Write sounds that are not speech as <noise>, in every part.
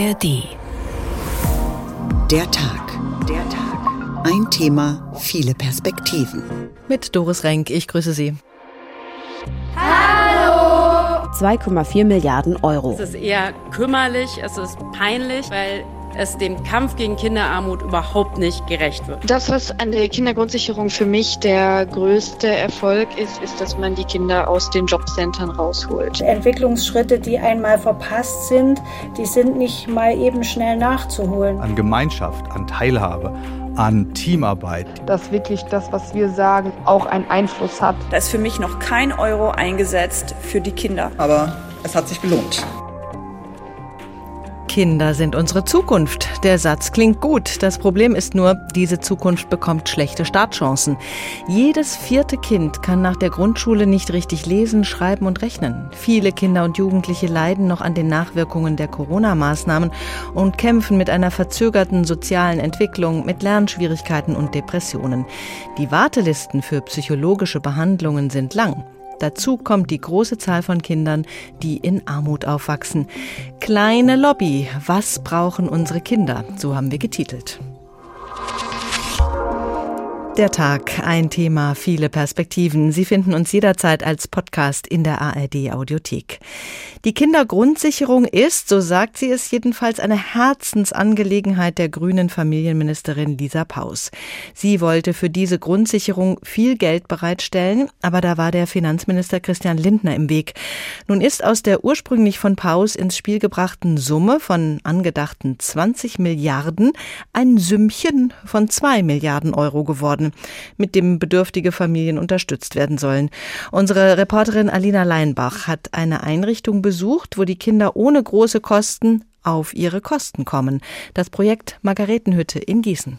ARD. Der Tag. Der Tag. Ein Thema, viele Perspektiven. Mit Doris Renk, ich grüße Sie. Hallo! 2,4 Milliarden Euro. Es ist eher kümmerlich, es ist peinlich, weil es dem Kampf gegen Kinderarmut überhaupt nicht gerecht wird. Das, was an der Kindergrundsicherung für mich der größte Erfolg ist, ist, dass man die Kinder aus den Jobcentern rausholt. Entwicklungsschritte, die einmal verpasst sind, die sind nicht mal eben schnell nachzuholen. An Gemeinschaft, an Teilhabe, an Teamarbeit. Dass wirklich das, was wir sagen, auch einen Einfluss hat. Da ist für mich noch kein Euro eingesetzt für die Kinder. Aber es hat sich gelohnt. Kinder sind unsere Zukunft. Der Satz klingt gut. Das Problem ist nur, diese Zukunft bekommt schlechte Startchancen. Jedes vierte Kind kann nach der Grundschule nicht richtig lesen, schreiben und rechnen. Viele Kinder und Jugendliche leiden noch an den Nachwirkungen der Corona-Maßnahmen und kämpfen mit einer verzögerten sozialen Entwicklung, mit Lernschwierigkeiten und Depressionen. Die Wartelisten für psychologische Behandlungen sind lang. Dazu kommt die große Zahl von Kindern, die in Armut aufwachsen. Kleine Lobby, was brauchen unsere Kinder? So haben wir getitelt. Der Tag, ein Thema, viele Perspektiven. Sie finden uns jederzeit als Podcast in der ARD Audiothek. Die Kindergrundsicherung ist, so sagt sie es jedenfalls, eine Herzensangelegenheit der grünen Familienministerin Lisa Paus. Sie wollte für diese Grundsicherung viel Geld bereitstellen, aber da war der Finanzminister Christian Lindner im Weg. Nun ist aus der ursprünglich von Paus ins Spiel gebrachten Summe von angedachten 20 Milliarden ein Sümmchen von 2 Milliarden Euro geworden mit dem bedürftige Familien unterstützt werden sollen. Unsere Reporterin Alina Leinbach hat eine Einrichtung besucht, wo die Kinder ohne große Kosten auf ihre Kosten kommen. Das Projekt Margaretenhütte in Gießen.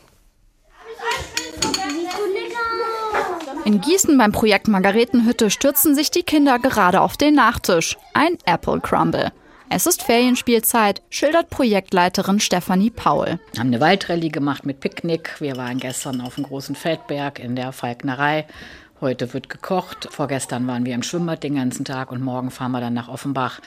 In Gießen beim Projekt Margaretenhütte stürzen sich die Kinder gerade auf den Nachtisch. Ein Apple Crumble. Es ist Ferienspielzeit, schildert Projektleiterin Stefanie Paul. Wir haben eine Waldrallye gemacht mit Picknick. Wir waren gestern auf dem großen Feldberg in der Falknerei. Heute wird gekocht. Vorgestern waren wir im Schwimmbad den ganzen Tag und morgen fahren wir dann nach Offenbach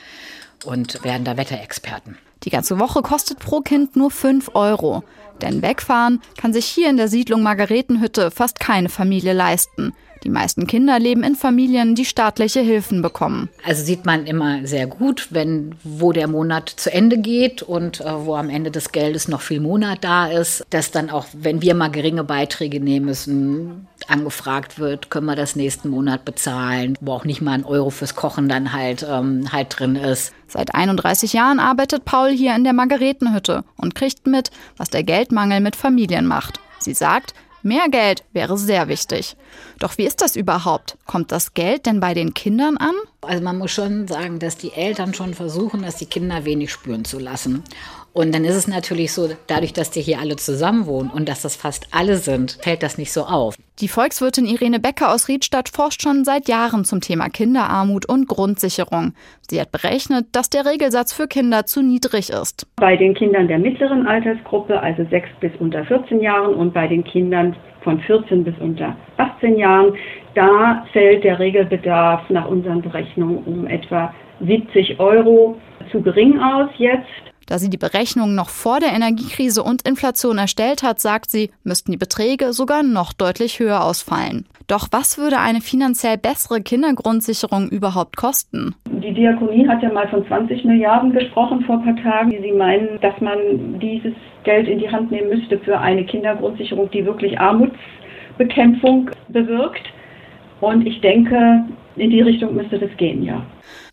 und werden da Wetterexperten. Die ganze Woche kostet pro Kind nur 5 Euro. Denn wegfahren kann sich hier in der Siedlung Margaretenhütte fast keine Familie leisten. Die meisten Kinder leben in Familien, die staatliche Hilfen bekommen. Also sieht man immer sehr gut, wenn wo der Monat zu Ende geht und äh, wo am Ende des Geldes noch viel Monat da ist, dass dann auch, wenn wir mal geringe Beiträge nehmen müssen, angefragt wird, können wir das nächsten Monat bezahlen, wo auch nicht mal ein Euro fürs Kochen dann halt, ähm, halt drin ist. Seit 31 Jahren arbeitet Paul hier in der Margaretenhütte und kriegt mit, was der Geldmangel mit Familien macht. Sie sagt, Mehr Geld wäre sehr wichtig. Doch wie ist das überhaupt? Kommt das Geld denn bei den Kindern an? Also man muss schon sagen, dass die Eltern schon versuchen, dass die Kinder wenig spüren zu lassen. Und dann ist es natürlich so, dadurch, dass die hier alle zusammen wohnen und dass das fast alle sind, fällt das nicht so auf. Die Volkswirtin Irene Becker aus Riedstadt forscht schon seit Jahren zum Thema Kinderarmut und Grundsicherung. Sie hat berechnet, dass der Regelsatz für Kinder zu niedrig ist. Bei den Kindern der mittleren Altersgruppe, also 6 bis unter 14 Jahren und bei den Kindern von 14 bis unter 18 Jahren, da fällt der Regelbedarf nach unseren Berechnungen um etwa 70 Euro zu gering aus jetzt. Da sie die Berechnung noch vor der Energiekrise und Inflation erstellt hat, sagt sie, müssten die Beträge sogar noch deutlich höher ausfallen. Doch was würde eine finanziell bessere Kindergrundsicherung überhaupt kosten? Die Diakonie hat ja mal von 20 Milliarden gesprochen vor ein paar Tagen. Sie meinen, dass man dieses Geld in die Hand nehmen müsste für eine Kindergrundsicherung, die wirklich Armutsbekämpfung bewirkt. Und ich denke, in die Richtung müsste das gehen, ja.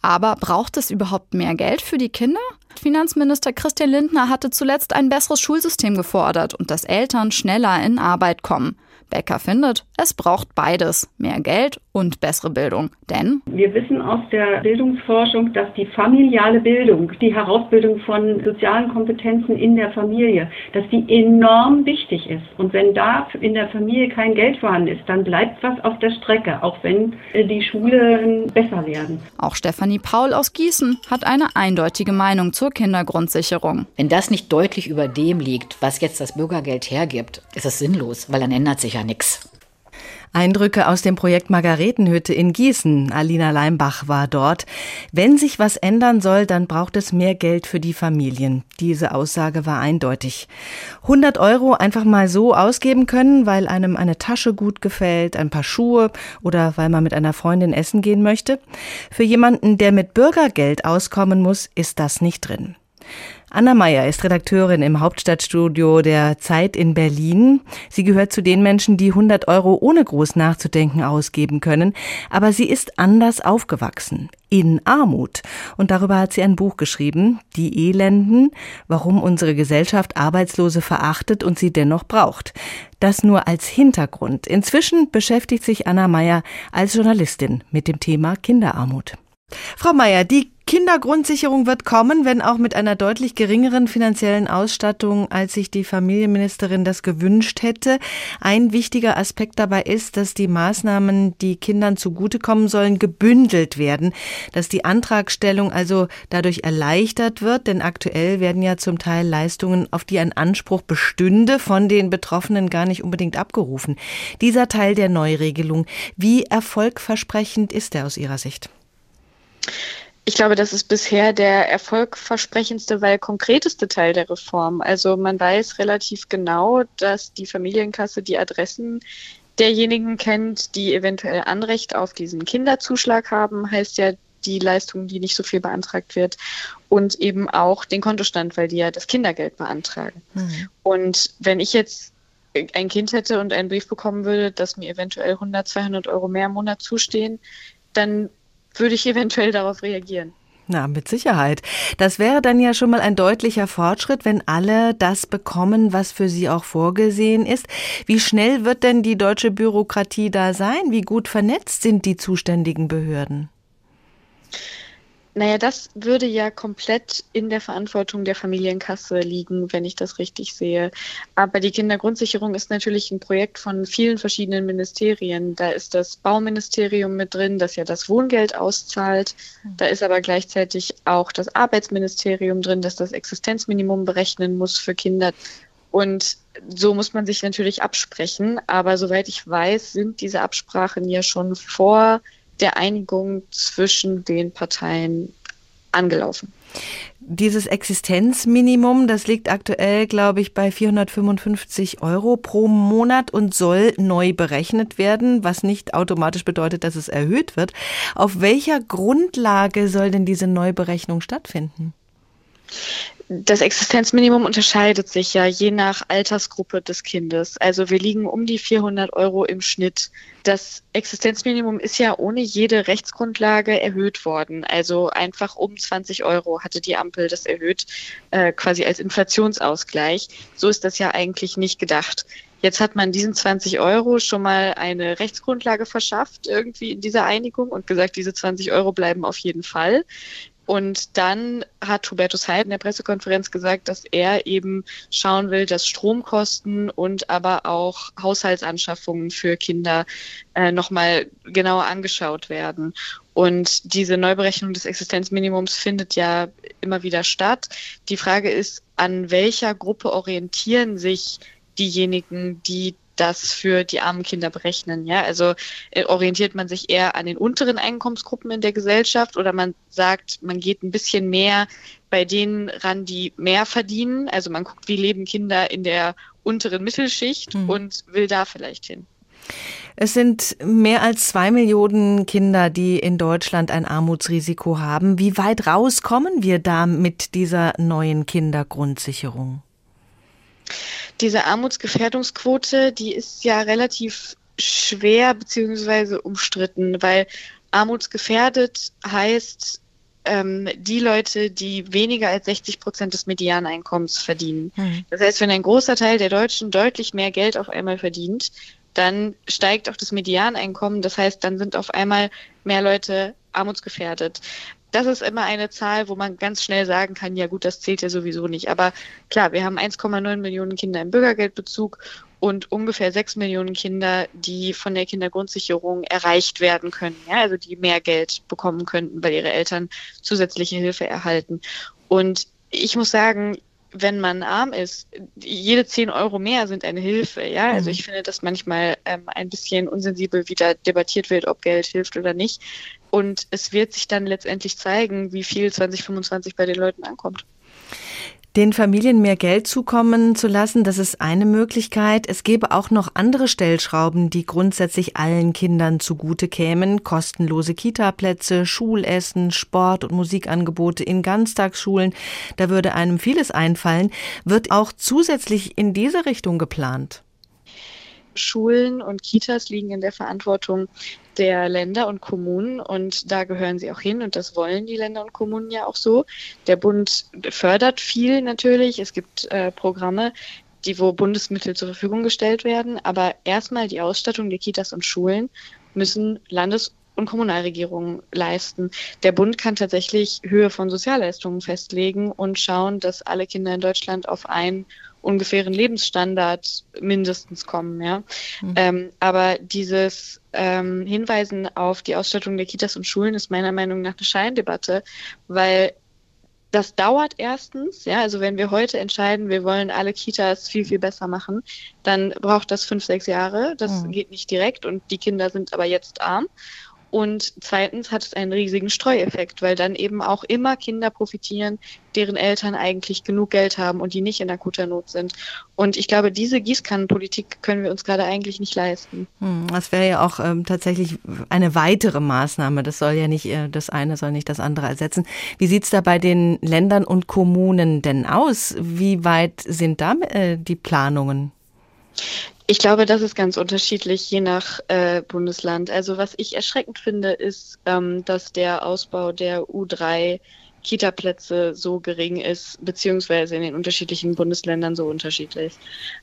Aber braucht es überhaupt mehr Geld für die Kinder? Finanzminister Christian Lindner hatte zuletzt ein besseres Schulsystem gefordert und dass Eltern schneller in Arbeit kommen. Becker findet, es braucht beides, mehr Geld und bessere Bildung. Denn wir wissen aus der Bildungsforschung, dass die familiale Bildung, die Herausbildung von sozialen Kompetenzen in der Familie, dass die enorm wichtig ist. Und wenn da in der Familie kein Geld vorhanden ist, dann bleibt was auf der Strecke, auch wenn äh, die Schulen besser werden. Auch Stefanie Paul aus Gießen hat eine eindeutige Meinung zur Kindergrundsicherung. Wenn das nicht deutlich über dem liegt, was jetzt das Bürgergeld hergibt, ist es sinnlos, weil dann ändert sich ja nichts. Eindrücke aus dem Projekt Margaretenhütte in Gießen. Alina Leimbach war dort. Wenn sich was ändern soll, dann braucht es mehr Geld für die Familien. Diese Aussage war eindeutig. 100 Euro einfach mal so ausgeben können, weil einem eine Tasche gut gefällt, ein paar Schuhe oder weil man mit einer Freundin essen gehen möchte. Für jemanden, der mit Bürgergeld auskommen muss, ist das nicht drin. Anna Meyer ist Redakteurin im Hauptstadtstudio der Zeit in Berlin. Sie gehört zu den Menschen, die 100 Euro ohne groß nachzudenken ausgeben können. Aber sie ist anders aufgewachsen. In Armut. Und darüber hat sie ein Buch geschrieben. Die Elenden. Warum unsere Gesellschaft Arbeitslose verachtet und sie dennoch braucht. Das nur als Hintergrund. Inzwischen beschäftigt sich Anna Meyer als Journalistin mit dem Thema Kinderarmut. Frau Meyer, die Kindergrundsicherung wird kommen, wenn auch mit einer deutlich geringeren finanziellen Ausstattung, als sich die Familienministerin das gewünscht hätte. Ein wichtiger Aspekt dabei ist, dass die Maßnahmen, die Kindern zugutekommen sollen, gebündelt werden, dass die Antragstellung also dadurch erleichtert wird, denn aktuell werden ja zum Teil Leistungen, auf die ein Anspruch bestünde, von den Betroffenen gar nicht unbedingt abgerufen. Dieser Teil der Neuregelung, wie erfolgversprechend ist er aus Ihrer Sicht? Ich glaube, das ist bisher der erfolgversprechendste, weil konkreteste Teil der Reform. Also man weiß relativ genau, dass die Familienkasse die Adressen derjenigen kennt, die eventuell Anrecht auf diesen Kinderzuschlag haben, heißt ja die Leistung, die nicht so viel beantragt wird, und eben auch den Kontostand, weil die ja das Kindergeld beantragen. Mhm. Und wenn ich jetzt ein Kind hätte und einen Brief bekommen würde, dass mir eventuell 100, 200 Euro mehr im Monat zustehen, dann würde ich eventuell darauf reagieren. Na, mit Sicherheit. Das wäre dann ja schon mal ein deutlicher Fortschritt, wenn alle das bekommen, was für sie auch vorgesehen ist. Wie schnell wird denn die deutsche Bürokratie da sein? Wie gut vernetzt sind die zuständigen Behörden? Naja, das würde ja komplett in der Verantwortung der Familienkasse liegen, wenn ich das richtig sehe. Aber die Kindergrundsicherung ist natürlich ein Projekt von vielen verschiedenen Ministerien. Da ist das Bauministerium mit drin, das ja das Wohngeld auszahlt. Da ist aber gleichzeitig auch das Arbeitsministerium drin, das das Existenzminimum berechnen muss für Kinder. Und so muss man sich natürlich absprechen. Aber soweit ich weiß, sind diese Absprachen ja schon vor der Einigung zwischen den Parteien angelaufen. Dieses Existenzminimum, das liegt aktuell, glaube ich, bei 455 Euro pro Monat und soll neu berechnet werden, was nicht automatisch bedeutet, dass es erhöht wird. Auf welcher Grundlage soll denn diese Neuberechnung stattfinden? Das Existenzminimum unterscheidet sich ja je nach Altersgruppe des Kindes. Also wir liegen um die 400 Euro im Schnitt. Das Existenzminimum ist ja ohne jede Rechtsgrundlage erhöht worden. Also einfach um 20 Euro hatte die Ampel das erhöht, äh, quasi als Inflationsausgleich. So ist das ja eigentlich nicht gedacht. Jetzt hat man diesen 20 Euro schon mal eine Rechtsgrundlage verschafft, irgendwie in dieser Einigung und gesagt, diese 20 Euro bleiben auf jeden Fall. Und dann hat Hubertus Heil in der Pressekonferenz gesagt, dass er eben schauen will, dass Stromkosten und aber auch Haushaltsanschaffungen für Kinder äh, nochmal genauer angeschaut werden. Und diese Neuberechnung des Existenzminimums findet ja immer wieder statt. Die Frage ist, an welcher Gruppe orientieren sich diejenigen, die das für die armen Kinder berechnen. Ja, also äh, orientiert man sich eher an den unteren Einkommensgruppen in der Gesellschaft oder man sagt, man geht ein bisschen mehr bei denen ran, die mehr verdienen. Also man guckt, wie leben Kinder in der unteren Mittelschicht mhm. und will da vielleicht hin. Es sind mehr als zwei Millionen Kinder, die in Deutschland ein Armutsrisiko haben. Wie weit raus kommen wir da mit dieser neuen Kindergrundsicherung? Diese Armutsgefährdungsquote, die ist ja relativ schwer beziehungsweise umstritten, weil armutsgefährdet heißt ähm, die Leute, die weniger als 60 Prozent des Medianeinkommens verdienen. Mhm. Das heißt, wenn ein großer Teil der Deutschen deutlich mehr Geld auf einmal verdient, dann steigt auch das Medianeinkommen. Das heißt, dann sind auf einmal mehr Leute armutsgefährdet das ist immer eine Zahl, wo man ganz schnell sagen kann, ja gut, das zählt ja sowieso nicht. Aber klar, wir haben 1,9 Millionen Kinder im Bürgergeldbezug und ungefähr 6 Millionen Kinder, die von der Kindergrundsicherung erreicht werden können, ja, also die mehr Geld bekommen könnten, weil ihre Eltern zusätzliche Hilfe erhalten. Und ich muss sagen, wenn man arm ist, jede 10 Euro mehr sind eine Hilfe. Ja, also mhm. ich finde, dass manchmal ähm, ein bisschen unsensibel wieder debattiert wird, ob Geld hilft oder nicht. Und es wird sich dann letztendlich zeigen, wie viel 2025 bei den Leuten ankommt. Den Familien mehr Geld zukommen zu lassen, das ist eine Möglichkeit. Es gäbe auch noch andere Stellschrauben, die grundsätzlich allen Kindern zugute kämen. Kostenlose Kitaplätze, Schulessen, Sport- und Musikangebote in Ganztagsschulen. Da würde einem vieles einfallen. Wird auch zusätzlich in diese Richtung geplant? Schulen und Kitas liegen in der Verantwortung der Länder und Kommunen und da gehören sie auch hin und das wollen die Länder und Kommunen ja auch so. Der Bund fördert viel natürlich. Es gibt äh, Programme, die wo Bundesmittel zur Verfügung gestellt werden, aber erstmal die Ausstattung der Kitas und Schulen müssen Landes- und Kommunalregierungen leisten. Der Bund kann tatsächlich Höhe von Sozialleistungen festlegen und schauen, dass alle Kinder in Deutschland auf ein ungefähren Lebensstandard mindestens kommen, ja. Mhm. Ähm, aber dieses ähm, Hinweisen auf die Ausstattung der Kitas und Schulen ist meiner Meinung nach eine Scheindebatte, weil das dauert erstens, ja, also wenn wir heute entscheiden, wir wollen alle Kitas viel, viel besser machen, dann braucht das fünf, sechs Jahre. Das mhm. geht nicht direkt und die Kinder sind aber jetzt arm. Und zweitens hat es einen riesigen Streueffekt, weil dann eben auch immer Kinder profitieren, deren Eltern eigentlich genug Geld haben und die nicht in akuter Not sind. Und ich glaube, diese Gießkannenpolitik können wir uns gerade eigentlich nicht leisten. Hm, das wäre ja auch ähm, tatsächlich eine weitere Maßnahme. Das soll ja nicht, äh, das eine soll nicht das andere ersetzen. Wie sieht's da bei den Ländern und Kommunen denn aus? Wie weit sind da äh, die Planungen? Ich glaube, das ist ganz unterschiedlich, je nach äh, Bundesland. Also was ich erschreckend finde, ist, ähm, dass der Ausbau der U3 Kita-Plätze so gering ist, beziehungsweise in den unterschiedlichen Bundesländern so unterschiedlich.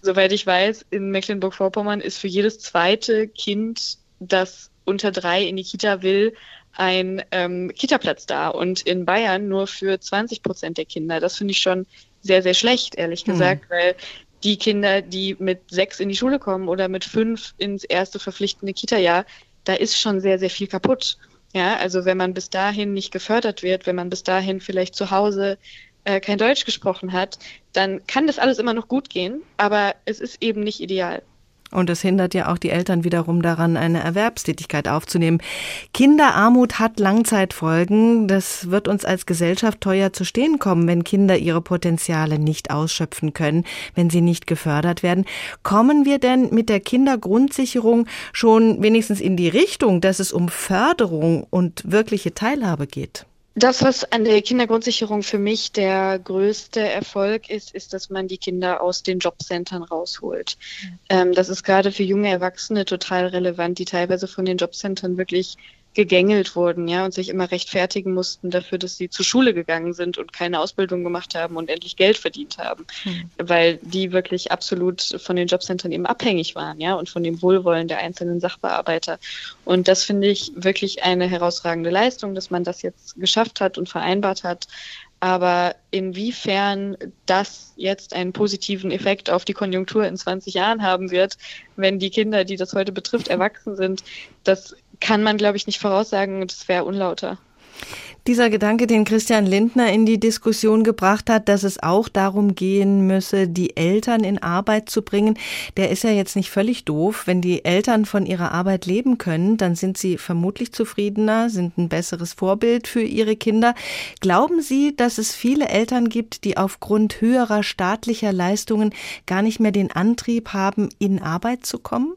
Soweit ich weiß, in Mecklenburg-Vorpommern ist für jedes zweite Kind, das unter drei in die Kita will, ein ähm, Kita-Platz da und in Bayern nur für 20 Prozent der Kinder. Das finde ich schon sehr, sehr schlecht, ehrlich hm. gesagt, hm. weil die Kinder, die mit sechs in die Schule kommen oder mit fünf ins erste verpflichtende Kita-Jahr, da ist schon sehr, sehr viel kaputt. Ja, also wenn man bis dahin nicht gefördert wird, wenn man bis dahin vielleicht zu Hause äh, kein Deutsch gesprochen hat, dann kann das alles immer noch gut gehen, aber es ist eben nicht ideal. Und es hindert ja auch die Eltern wiederum daran, eine Erwerbstätigkeit aufzunehmen. Kinderarmut hat Langzeitfolgen. Das wird uns als Gesellschaft teuer zu stehen kommen, wenn Kinder ihre Potenziale nicht ausschöpfen können, wenn sie nicht gefördert werden. Kommen wir denn mit der Kindergrundsicherung schon wenigstens in die Richtung, dass es um Förderung und wirkliche Teilhabe geht? Das, was an der Kindergrundsicherung für mich der größte Erfolg ist, ist, dass man die Kinder aus den Jobcentern rausholt. Mhm. Ähm, das ist gerade für junge Erwachsene total relevant, die teilweise von den Jobcentern wirklich gegängelt wurden, ja, und sich immer rechtfertigen mussten dafür, dass sie zur Schule gegangen sind und keine Ausbildung gemacht haben und endlich Geld verdient haben, mhm. weil die wirklich absolut von den Jobcentern eben abhängig waren, ja, und von dem Wohlwollen der einzelnen Sachbearbeiter. Und das finde ich wirklich eine herausragende Leistung, dass man das jetzt geschafft hat und vereinbart hat. Aber inwiefern das jetzt einen positiven Effekt auf die Konjunktur in 20 Jahren haben wird, wenn die Kinder, die das heute betrifft, erwachsen sind, das kann man, glaube ich, nicht voraussagen es wäre unlauter. Dieser Gedanke, den Christian Lindner in die Diskussion gebracht hat, dass es auch darum gehen müsse, die Eltern in Arbeit zu bringen, der ist ja jetzt nicht völlig doof. Wenn die Eltern von ihrer Arbeit leben können, dann sind sie vermutlich zufriedener, sind ein besseres Vorbild für ihre Kinder. Glauben Sie, dass es viele Eltern gibt, die aufgrund höherer staatlicher Leistungen gar nicht mehr den Antrieb haben, in Arbeit zu kommen?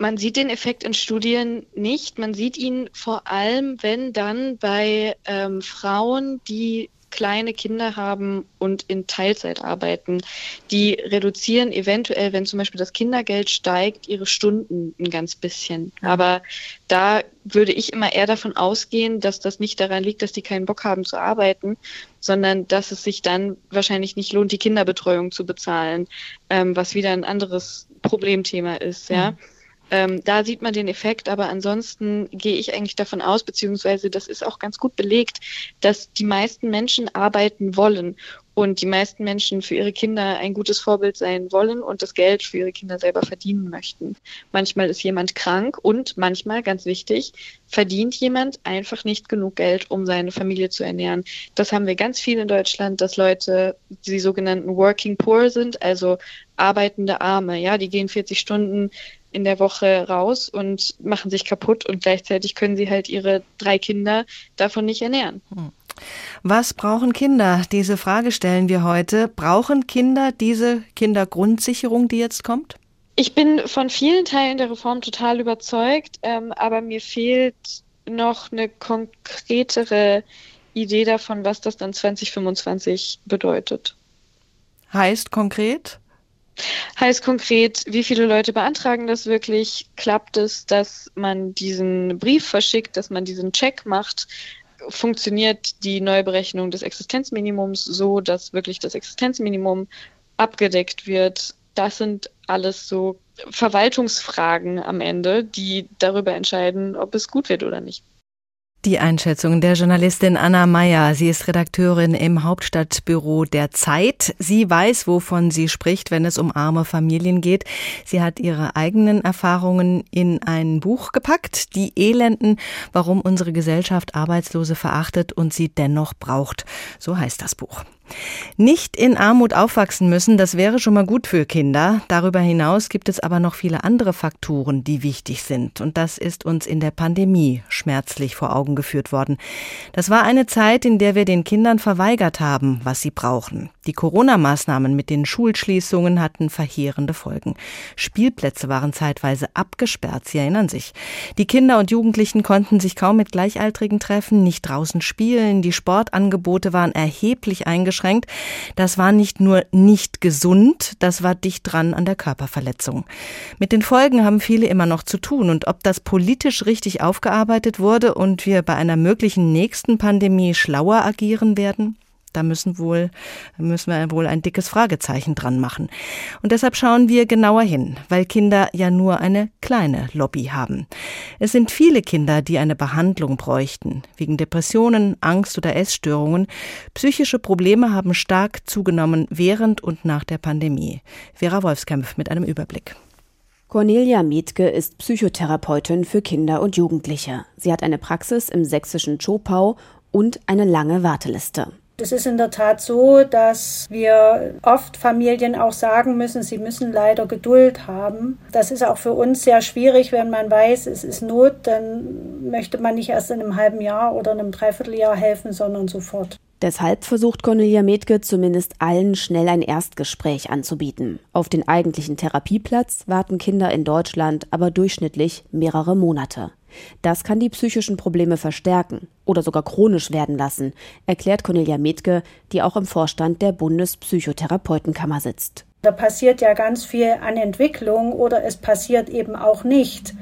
Man sieht den Effekt in Studien nicht. Man sieht ihn vor allem, wenn dann bei ähm, Frauen, die kleine Kinder haben und in Teilzeit arbeiten. Die reduzieren eventuell, wenn zum Beispiel das Kindergeld steigt, ihre Stunden ein ganz bisschen. Aber da würde ich immer eher davon ausgehen, dass das nicht daran liegt, dass die keinen Bock haben zu arbeiten, sondern dass es sich dann wahrscheinlich nicht lohnt, die Kinderbetreuung zu bezahlen, ähm, was wieder ein anderes Problemthema ist, ja. Mhm. Ähm, da sieht man den Effekt, aber ansonsten gehe ich eigentlich davon aus, beziehungsweise das ist auch ganz gut belegt, dass die meisten Menschen arbeiten wollen und die meisten Menschen für ihre Kinder ein gutes Vorbild sein wollen und das Geld für ihre Kinder selber verdienen möchten. Manchmal ist jemand krank und manchmal, ganz wichtig, verdient jemand einfach nicht genug Geld, um seine Familie zu ernähren. Das haben wir ganz viel in Deutschland, dass Leute, die sogenannten Working Poor sind, also arbeitende Arme, ja, die gehen 40 Stunden in der Woche raus und machen sich kaputt und gleichzeitig können sie halt ihre drei Kinder davon nicht ernähren. Hm. Was brauchen Kinder? Diese Frage stellen wir heute. Brauchen Kinder diese Kindergrundsicherung, die jetzt kommt? Ich bin von vielen Teilen der Reform total überzeugt, ähm, aber mir fehlt noch eine konkretere Idee davon, was das dann 2025 bedeutet. Heißt konkret? Heißt konkret, wie viele Leute beantragen das wirklich? Klappt es, dass man diesen Brief verschickt, dass man diesen Check macht? Funktioniert die Neuberechnung des Existenzminimums so, dass wirklich das Existenzminimum abgedeckt wird? Das sind alles so Verwaltungsfragen am Ende, die darüber entscheiden, ob es gut wird oder nicht. Die Einschätzung der Journalistin Anna Meyer. Sie ist Redakteurin im Hauptstadtbüro der Zeit. Sie weiß, wovon sie spricht, wenn es um arme Familien geht. Sie hat ihre eigenen Erfahrungen in ein Buch gepackt. Die Elenden, warum unsere Gesellschaft Arbeitslose verachtet und sie dennoch braucht. So heißt das Buch. Nicht in Armut aufwachsen müssen, das wäre schon mal gut für Kinder. Darüber hinaus gibt es aber noch viele andere Faktoren, die wichtig sind. Und das ist uns in der Pandemie schmerzlich vor Augen geführt worden. Das war eine Zeit, in der wir den Kindern verweigert haben, was sie brauchen. Die Corona-Maßnahmen mit den Schulschließungen hatten verheerende Folgen. Spielplätze waren zeitweise abgesperrt, Sie erinnern sich. Die Kinder und Jugendlichen konnten sich kaum mit Gleichaltrigen treffen, nicht draußen spielen, die Sportangebote waren erheblich eingeschränkt. Das war nicht nur nicht gesund, das war dicht dran an der Körperverletzung. Mit den Folgen haben viele immer noch zu tun und ob das politisch richtig aufgearbeitet wurde und wir bei einer möglichen nächsten Pandemie schlauer agieren werden? Da müssen wohl, müssen wir wohl ein dickes Fragezeichen dran machen. Und deshalb schauen wir genauer hin, weil Kinder ja nur eine kleine Lobby haben. Es sind viele Kinder, die eine Behandlung bräuchten. Wegen Depressionen, Angst oder Essstörungen. Psychische Probleme haben stark zugenommen während und nach der Pandemie. Vera Wolfskämpf mit einem Überblick. Cornelia Mietke ist Psychotherapeutin für Kinder und Jugendliche. Sie hat eine Praxis im sächsischen Schopau und eine lange Warteliste. Es ist in der Tat so, dass wir oft Familien auch sagen müssen, sie müssen leider Geduld haben. Das ist auch für uns sehr schwierig, wenn man weiß, es ist Not, dann möchte man nicht erst in einem halben Jahr oder einem Dreivierteljahr helfen, sondern sofort. Deshalb versucht Cornelia Metke zumindest allen schnell ein Erstgespräch anzubieten. Auf den eigentlichen Therapieplatz warten Kinder in Deutschland aber durchschnittlich mehrere Monate. Das kann die psychischen Probleme verstärken oder sogar chronisch werden lassen, erklärt Cornelia Metke, die auch im Vorstand der Bundespsychotherapeutenkammer sitzt. Da passiert ja ganz viel an Entwicklung oder es passiert eben auch nicht.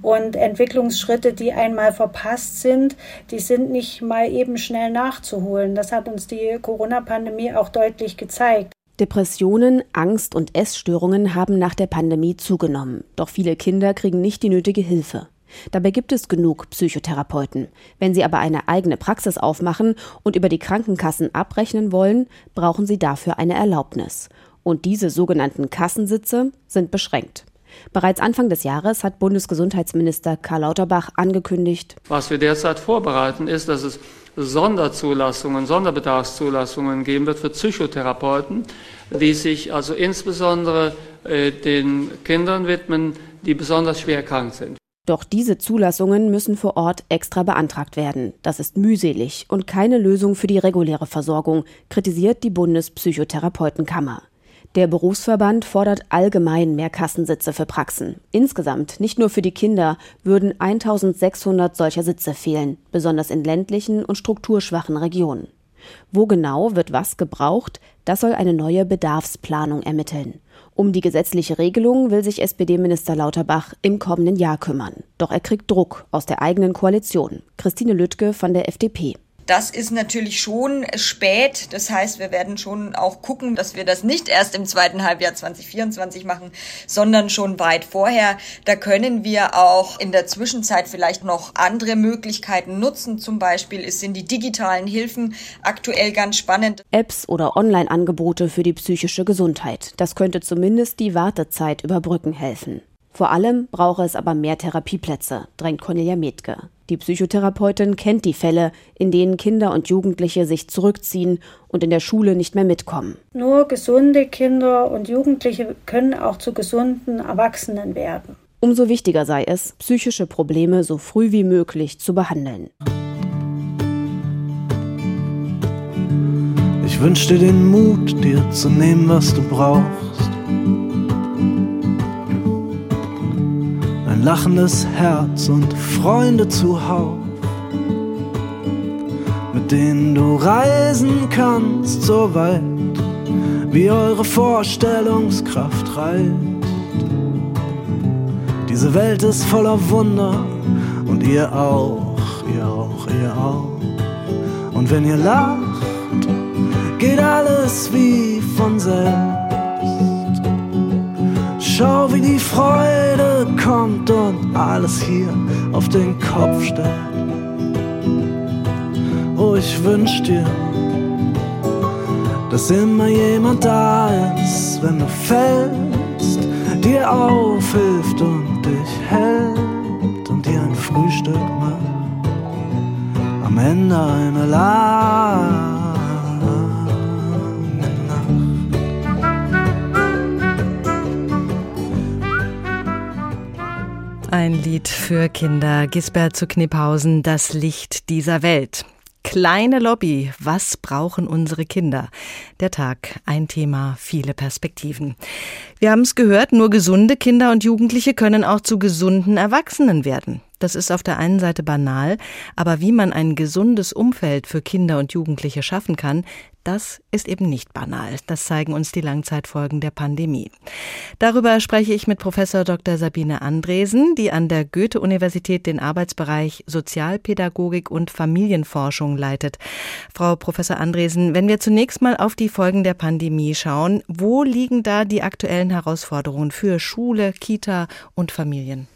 Und Entwicklungsschritte, die einmal verpasst sind, die sind nicht mal eben schnell nachzuholen. Das hat uns die Corona-Pandemie auch deutlich gezeigt. Depressionen, Angst und Essstörungen haben nach der Pandemie zugenommen. Doch viele Kinder kriegen nicht die nötige Hilfe. Dabei gibt es genug Psychotherapeuten. Wenn sie aber eine eigene Praxis aufmachen und über die Krankenkassen abrechnen wollen, brauchen sie dafür eine Erlaubnis. Und diese sogenannten Kassensitze sind beschränkt. Bereits Anfang des Jahres hat Bundesgesundheitsminister Karl Lauterbach angekündigt, was wir derzeit vorbereiten, ist, dass es Sonderzulassungen, Sonderbedarfszulassungen geben wird für Psychotherapeuten, die sich also insbesondere äh, den Kindern widmen, die besonders schwer krank sind. Doch diese Zulassungen müssen vor Ort extra beantragt werden. Das ist mühselig und keine Lösung für die reguläre Versorgung, kritisiert die Bundespsychotherapeutenkammer. Der Berufsverband fordert allgemein mehr Kassensitze für Praxen. Insgesamt, nicht nur für die Kinder, würden 1600 solcher Sitze fehlen, besonders in ländlichen und strukturschwachen Regionen. Wo genau wird was gebraucht, das soll eine neue Bedarfsplanung ermitteln. Um die gesetzliche Regelung will sich SPD-Minister Lauterbach im kommenden Jahr kümmern. Doch er kriegt Druck aus der eigenen Koalition. Christine Lüttke von der FDP. Das ist natürlich schon spät. Das heißt, wir werden schon auch gucken, dass wir das nicht erst im zweiten Halbjahr 2024 machen, sondern schon weit vorher. Da können wir auch in der Zwischenzeit vielleicht noch andere Möglichkeiten nutzen. Zum Beispiel sind die digitalen Hilfen aktuell ganz spannend. Apps oder Online-Angebote für die psychische Gesundheit. Das könnte zumindest die Wartezeit überbrücken helfen. Vor allem brauche es aber mehr Therapieplätze, drängt Cornelia Metke. Die Psychotherapeutin kennt die Fälle, in denen Kinder und Jugendliche sich zurückziehen und in der Schule nicht mehr mitkommen. Nur gesunde Kinder und Jugendliche können auch zu gesunden Erwachsenen werden. Umso wichtiger sei es, psychische Probleme so früh wie möglich zu behandeln. Ich wünsche dir den Mut, dir zu nehmen, was du brauchst lachendes Herz und Freunde zuhauf, mit denen du reisen kannst, so weit wie eure Vorstellungskraft reicht. Diese Welt ist voller Wunder und ihr auch, ihr auch, ihr auch. Und wenn ihr lacht, geht alles wie von selbst. Schau, wie die Freude kommt und alles hier auf den Kopf stellt. Oh, ich wünsch dir, dass immer jemand da ist, wenn du fällst, dir aufhilft und dich hält und dir ein Frühstück macht. Am Ende eine Lage. Ein Lied für Kinder. Gisbert zu Kniphausen, das Licht dieser Welt. Kleine Lobby, was brauchen unsere Kinder? Der Tag, ein Thema, viele Perspektiven. Wir haben es gehört, nur gesunde Kinder und Jugendliche können auch zu gesunden Erwachsenen werden. Das ist auf der einen Seite banal, aber wie man ein gesundes Umfeld für Kinder und Jugendliche schaffen kann, das ist eben nicht banal. Das zeigen uns die Langzeitfolgen der Pandemie. Darüber spreche ich mit Professor Dr. Sabine Andresen, die an der Goethe-Universität den Arbeitsbereich Sozialpädagogik und Familienforschung leitet. Frau Professor Andresen, wenn wir zunächst mal auf die Folgen der Pandemie schauen, wo liegen da die aktuellen Herausforderungen für Schule, Kita und Familien?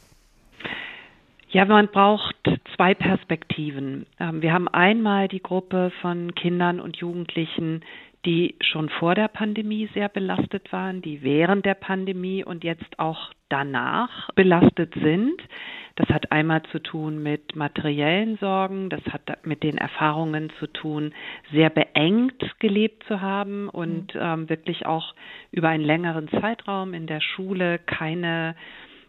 Ja, man braucht zwei Perspektiven. Ähm, wir haben einmal die Gruppe von Kindern und Jugendlichen, die schon vor der Pandemie sehr belastet waren, die während der Pandemie und jetzt auch danach belastet sind. Das hat einmal zu tun mit materiellen Sorgen, das hat mit den Erfahrungen zu tun, sehr beengt gelebt zu haben und mhm. ähm, wirklich auch über einen längeren Zeitraum in der Schule keine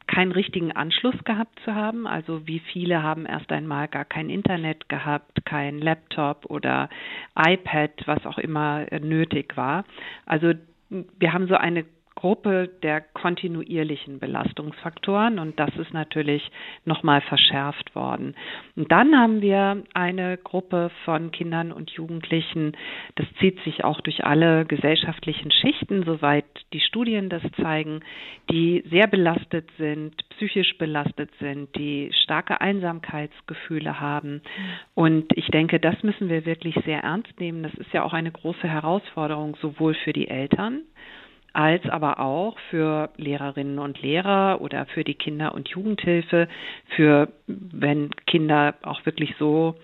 keinen richtigen Anschluss gehabt zu haben. Also wie viele haben erst einmal gar kein Internet gehabt, kein Laptop oder iPad, was auch immer nötig war. Also wir haben so eine Gruppe der kontinuierlichen Belastungsfaktoren und das ist natürlich nochmal verschärft worden. Und dann haben wir eine Gruppe von Kindern und Jugendlichen, das zieht sich auch durch alle gesellschaftlichen Schichten, soweit die Studien das zeigen, die sehr belastet sind, psychisch belastet sind, die starke Einsamkeitsgefühle haben. Und ich denke, das müssen wir wirklich sehr ernst nehmen. Das ist ja auch eine große Herausforderung, sowohl für die Eltern, als aber auch für Lehrerinnen und Lehrer oder für die Kinder- und Jugendhilfe, für wenn Kinder auch wirklich so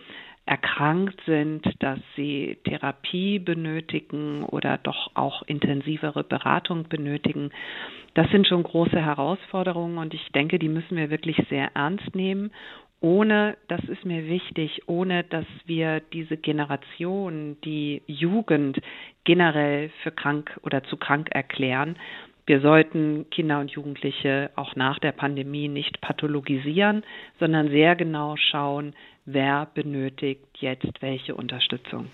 erkrankt sind, dass sie Therapie benötigen oder doch auch intensivere Beratung benötigen. Das sind schon große Herausforderungen und ich denke, die müssen wir wirklich sehr ernst nehmen ohne, das ist mir wichtig, ohne dass wir diese Generation, die Jugend generell für krank oder zu krank erklären. Wir sollten Kinder und Jugendliche auch nach der Pandemie nicht pathologisieren, sondern sehr genau schauen, wer benötigt jetzt welche Unterstützung.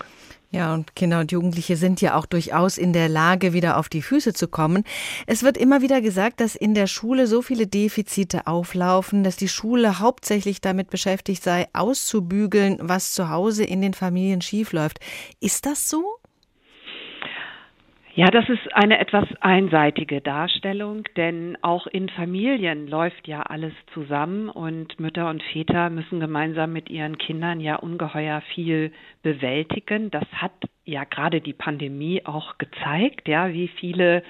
Ja, und Kinder und Jugendliche sind ja auch durchaus in der Lage, wieder auf die Füße zu kommen. Es wird immer wieder gesagt, dass in der Schule so viele Defizite auflaufen, dass die Schule hauptsächlich damit beschäftigt sei, auszubügeln, was zu Hause in den Familien schiefläuft. Ist das so? Ja, das ist eine etwas einseitige Darstellung, denn auch in Familien läuft ja alles zusammen und Mütter und Väter müssen gemeinsam mit ihren Kindern ja ungeheuer viel bewältigen. Das hat ja gerade die Pandemie auch gezeigt, ja, wie viele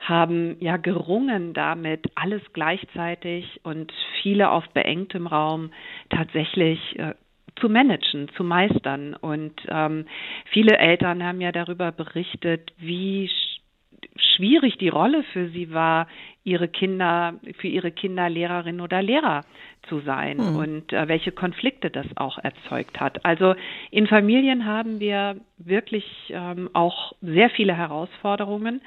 haben ja gerungen damit, alles gleichzeitig und viele auf beengtem Raum tatsächlich äh, zu managen, zu meistern. Und ähm, viele Eltern haben ja darüber berichtet, wie sch schwierig die Rolle für sie war, ihre Kinder, für ihre Kinder Lehrerin oder Lehrer zu sein mhm. und äh, welche Konflikte das auch erzeugt hat. Also in Familien haben wir wirklich ähm, auch sehr viele Herausforderungen.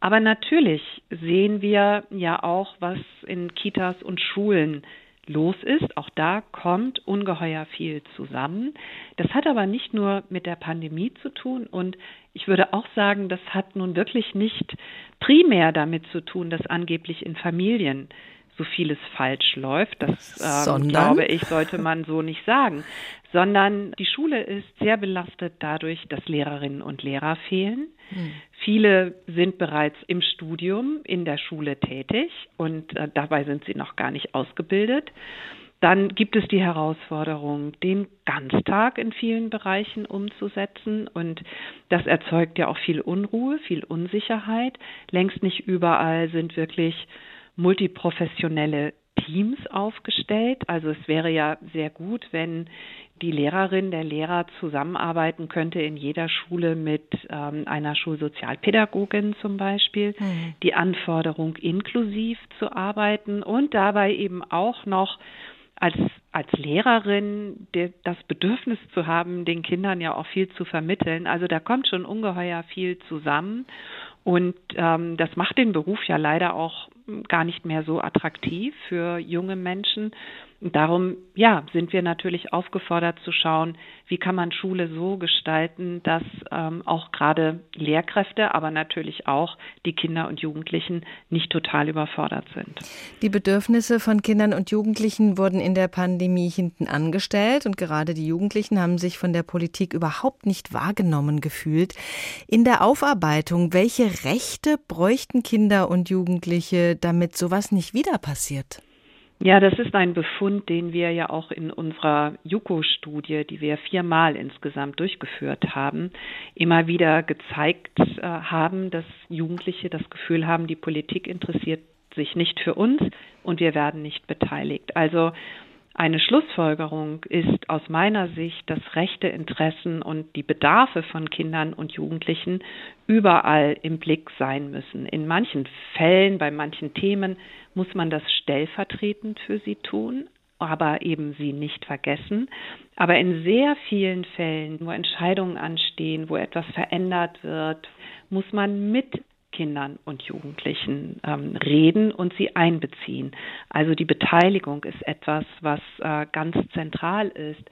Aber natürlich sehen wir ja auch, was in Kitas und Schulen los ist. Auch da kommt ungeheuer viel zusammen. Das hat aber nicht nur mit der Pandemie zu tun und ich würde auch sagen, das hat nun wirklich nicht primär damit zu tun, dass angeblich in Familien so vieles falsch läuft. Das ähm, glaube ich, sollte man so nicht sagen. Sondern die Schule ist sehr belastet dadurch, dass Lehrerinnen und Lehrer fehlen. Hm. Viele sind bereits im Studium in der Schule tätig und äh, dabei sind sie noch gar nicht ausgebildet. Dann gibt es die Herausforderung, den Ganztag in vielen Bereichen umzusetzen. Und das erzeugt ja auch viel Unruhe, viel Unsicherheit. Längst nicht überall sind wirklich multiprofessionelle Teams aufgestellt. Also es wäre ja sehr gut, wenn die Lehrerin, der Lehrer zusammenarbeiten könnte in jeder Schule mit ähm, einer Schulsozialpädagogin zum Beispiel, mhm. die Anforderung inklusiv zu arbeiten und dabei eben auch noch als, als Lehrerin de, das Bedürfnis zu haben, den Kindern ja auch viel zu vermitteln. Also da kommt schon ungeheuer viel zusammen. Und ähm, das macht den Beruf ja leider auch gar nicht mehr so attraktiv für junge Menschen. Und darum, ja, sind wir natürlich aufgefordert zu schauen, wie kann man Schule so gestalten, dass ähm, auch gerade Lehrkräfte, aber natürlich auch die Kinder und Jugendlichen nicht total überfordert sind. Die Bedürfnisse von Kindern und Jugendlichen wurden in der Pandemie hinten angestellt und gerade die Jugendlichen haben sich von der Politik überhaupt nicht wahrgenommen gefühlt. In der Aufarbeitung, welche Rechte bräuchten Kinder und Jugendliche, damit sowas nicht wieder passiert? Ja, das ist ein Befund, den wir ja auch in unserer JUKO-Studie, die wir viermal insgesamt durchgeführt haben, immer wieder gezeigt äh, haben, dass Jugendliche das Gefühl haben, die Politik interessiert sich nicht für uns und wir werden nicht beteiligt. Also eine Schlussfolgerung ist aus meiner Sicht, dass rechte Interessen und die Bedarfe von Kindern und Jugendlichen überall im Blick sein müssen. In manchen Fällen, bei manchen Themen muss man das stellvertretend für sie tun, aber eben sie nicht vergessen. Aber in sehr vielen Fällen, wo Entscheidungen anstehen, wo etwas verändert wird, muss man mit Kindern und Jugendlichen ähm, reden und sie einbeziehen. Also die Beteiligung ist etwas, was äh, ganz zentral ist.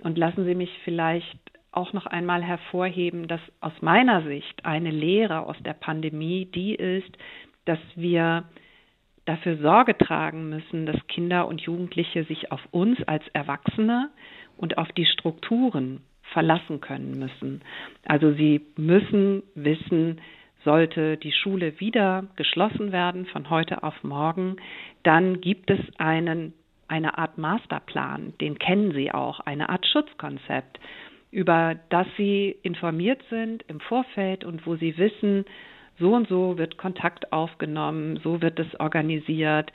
Und lassen Sie mich vielleicht auch noch einmal hervorheben, dass aus meiner Sicht eine Lehre aus der Pandemie die ist, dass wir dafür Sorge tragen müssen, dass Kinder und Jugendliche sich auf uns als Erwachsene und auf die Strukturen verlassen können müssen. Also sie müssen wissen, sollte die Schule wieder geschlossen werden von heute auf morgen, dann gibt es einen, eine Art Masterplan, den kennen Sie auch, eine Art Schutzkonzept, über das Sie informiert sind im Vorfeld und wo Sie wissen, so und so wird Kontakt aufgenommen, so wird es organisiert.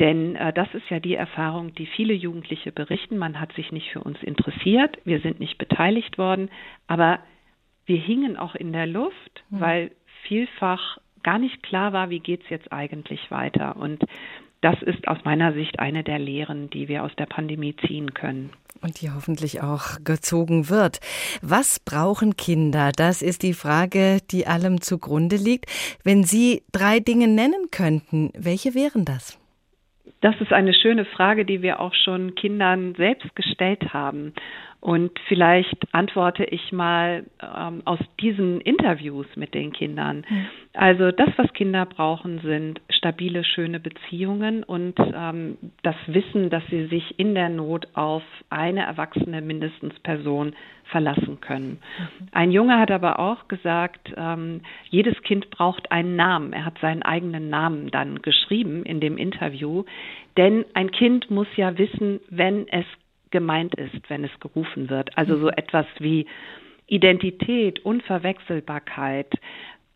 Denn äh, das ist ja die Erfahrung, die viele Jugendliche berichten. Man hat sich nicht für uns interessiert, wir sind nicht beteiligt worden, aber wir hingen auch in der Luft, mhm. weil vielfach gar nicht klar war, wie geht es jetzt eigentlich weiter. Und das ist aus meiner Sicht eine der Lehren, die wir aus der Pandemie ziehen können. Und die hoffentlich auch gezogen wird. Was brauchen Kinder? Das ist die Frage, die allem zugrunde liegt. Wenn Sie drei Dinge nennen könnten, welche wären das? Das ist eine schöne Frage, die wir auch schon Kindern selbst gestellt haben. Und vielleicht antworte ich mal ähm, aus diesen Interviews mit den Kindern. Mhm. Also das, was Kinder brauchen, sind stabile, schöne Beziehungen und ähm, das Wissen, dass sie sich in der Not auf eine erwachsene mindestens Person verlassen können. Mhm. Ein Junge hat aber auch gesagt, ähm, jedes Kind braucht einen Namen. Er hat seinen eigenen Namen dann geschrieben in dem Interview, denn ein Kind muss ja wissen, wenn es gemeint ist, wenn es gerufen wird. Also so mhm. etwas wie Identität, Unverwechselbarkeit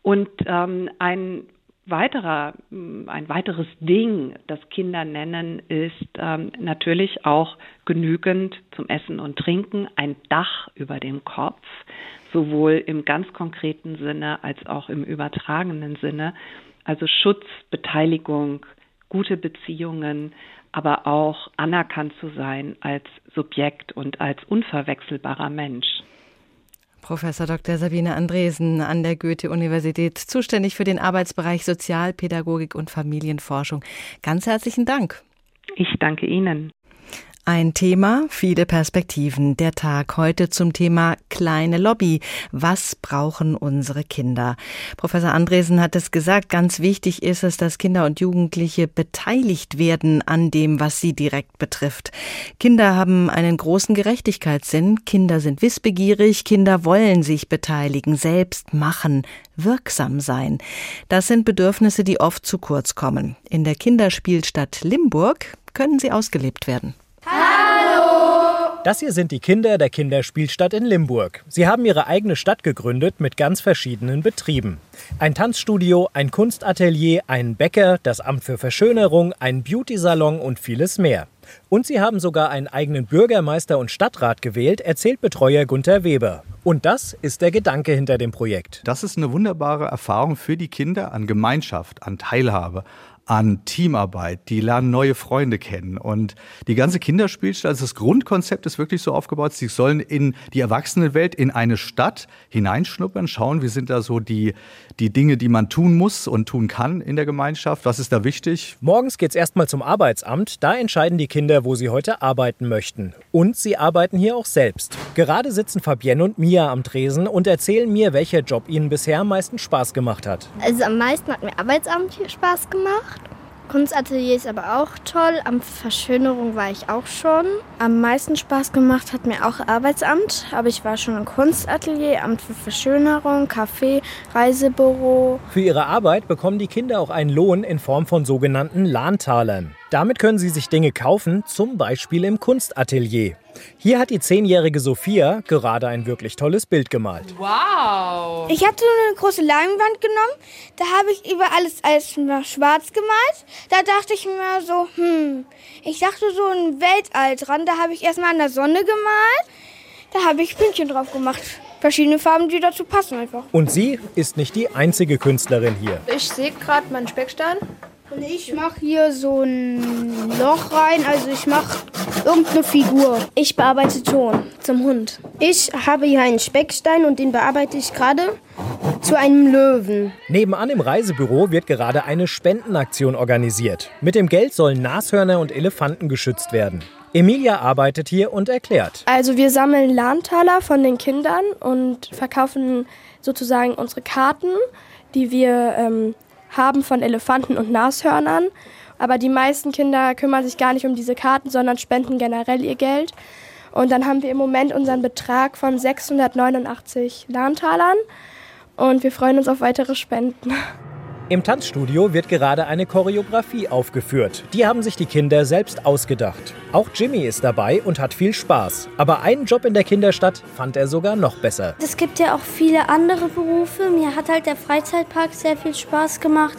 und ähm, ein weiterer, ein weiteres Ding, das Kinder nennen, ist ähm, natürlich auch genügend zum Essen und Trinken, ein Dach über dem Kopf, sowohl im ganz konkreten Sinne als auch im übertragenen Sinne. Also Schutz, Beteiligung, gute Beziehungen, aber auch anerkannt zu sein als Subjekt und als unverwechselbarer Mensch. Professor Dr. Sabine Andresen an der Goethe-Universität, zuständig für den Arbeitsbereich Sozialpädagogik und Familienforschung. Ganz herzlichen Dank. Ich danke Ihnen. Ein Thema, viele Perspektiven. Der Tag heute zum Thema kleine Lobby. Was brauchen unsere Kinder? Professor Andresen hat es gesagt, ganz wichtig ist es, dass Kinder und Jugendliche beteiligt werden an dem, was sie direkt betrifft. Kinder haben einen großen Gerechtigkeitssinn. Kinder sind wissbegierig. Kinder wollen sich beteiligen, selbst machen, wirksam sein. Das sind Bedürfnisse, die oft zu kurz kommen. In der Kinderspielstadt Limburg können sie ausgelebt werden. Hallo! Das hier sind die Kinder der Kinderspielstadt in Limburg. Sie haben ihre eigene Stadt gegründet mit ganz verschiedenen Betrieben. Ein Tanzstudio, ein Kunstatelier, ein Bäcker, das Amt für Verschönerung, ein Beauty-Salon und vieles mehr. Und sie haben sogar einen eigenen Bürgermeister und Stadtrat gewählt, erzählt Betreuer Gunther Weber. Und das ist der Gedanke hinter dem Projekt. Das ist eine wunderbare Erfahrung für die Kinder an Gemeinschaft, an Teilhabe, an Teamarbeit, die lernen neue Freunde kennen. Und die ganze Kinderspielstadt, also das Grundkonzept ist wirklich so aufgebaut, sie sollen in die Erwachsenenwelt, in eine Stadt hineinschnuppern, schauen, wie sind da so die, die Dinge, die man tun muss und tun kann in der Gemeinschaft, was ist da wichtig. Morgens geht's erstmal zum Arbeitsamt, da entscheiden die Kinder, wo sie heute arbeiten möchten. Und sie arbeiten hier auch selbst. Gerade sitzen Fabienne und Mia am Tresen und erzählen mir, welcher Job ihnen bisher am meisten Spaß gemacht hat. Also am meisten hat mir Arbeitsamt hier Spaß gemacht. Kunstatelier ist aber auch toll. Am Verschönerung war ich auch schon. Am meisten Spaß gemacht hat mir auch Arbeitsamt. Aber ich war schon im Kunstatelier, Amt für Verschönerung, Café, Reisebüro. Für ihre Arbeit bekommen die Kinder auch einen Lohn in Form von sogenannten Lahntalern. Damit können sie sich Dinge kaufen, zum Beispiel im Kunstatelier. Hier hat die zehnjährige Sophia gerade ein wirklich tolles Bild gemalt. Wow! Ich habe so eine große Leinwand genommen, da habe ich über alles als schwarz gemalt. Da dachte ich mir so, hm, ich dachte so ein Weltall dran. Da habe ich erstmal an der Sonne gemalt. Da habe ich Pünktchen drauf gemacht. Verschiedene Farben, die dazu passen einfach. Und sie ist nicht die einzige Künstlerin hier. Ich sehe gerade meinen Speckstein. Und ich mache hier so ein Loch rein, also ich mache irgendeine Figur. Ich bearbeite Ton zum Hund. Ich habe hier einen Speckstein und den bearbeite ich gerade zu einem Löwen. Nebenan im Reisebüro wird gerade eine Spendenaktion organisiert. Mit dem Geld sollen Nashörner und Elefanten geschützt werden. Emilia arbeitet hier und erklärt. Also wir sammeln Lahntaler von den Kindern und verkaufen sozusagen unsere Karten, die wir ähm, haben von Elefanten und Nashörnern. Aber die meisten Kinder kümmern sich gar nicht um diese Karten, sondern spenden generell ihr Geld. Und dann haben wir im Moment unseren Betrag von 689 Lahntalern und wir freuen uns auf weitere Spenden. Im Tanzstudio wird gerade eine Choreografie aufgeführt. Die haben sich die Kinder selbst ausgedacht. Auch Jimmy ist dabei und hat viel Spaß. Aber einen Job in der Kinderstadt fand er sogar noch besser. Es gibt ja auch viele andere Berufe. Mir hat halt der Freizeitpark sehr viel Spaß gemacht.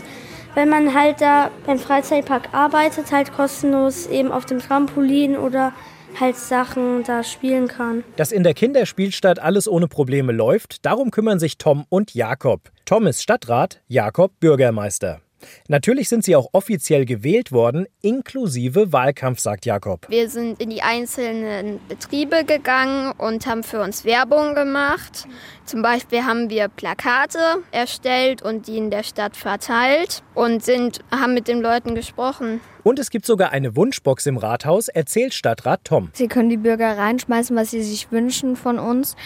Wenn man halt da beim Freizeitpark arbeitet, halt kostenlos eben auf dem Trampolin oder halt Sachen da spielen kann. Dass in der Kinderspielstadt alles ohne Probleme läuft, darum kümmern sich Tom und Jakob. Tom ist Stadtrat, Jakob Bürgermeister. Natürlich sind sie auch offiziell gewählt worden, inklusive Wahlkampf, sagt Jakob. Wir sind in die einzelnen Betriebe gegangen und haben für uns Werbung gemacht. Zum Beispiel haben wir Plakate erstellt und die in der Stadt verteilt und sind, haben mit den Leuten gesprochen Und es gibt sogar eine Wunschbox im Rathaus, erzählt Stadtrat Tom. Sie können die Bürger reinschmeißen, was sie sich wünschen von uns.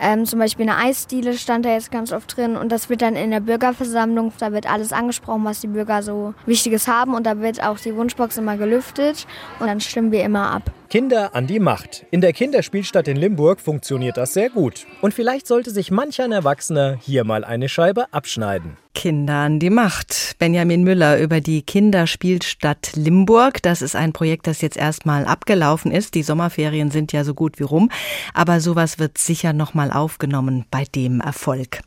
Ähm, zum Beispiel eine Eisdiele stand da jetzt ganz oft drin und das wird dann in der Bürgerversammlung, da wird alles angesprochen, was die Bürger so Wichtiges haben und da wird auch die Wunschbox immer gelüftet und dann stimmen wir immer ab. Kinder an die Macht. In der Kinderspielstadt in Limburg funktioniert das sehr gut. Und vielleicht sollte sich manch ein Erwachsener hier mal eine Scheibe abschneiden. Kinder an die Macht. Benjamin Müller über die Kinderspielstadt Limburg. Das ist ein Projekt, das jetzt erstmal abgelaufen ist. Die Sommerferien sind ja so gut wie rum. Aber sowas wird sicher nochmal aufgenommen bei dem Erfolg.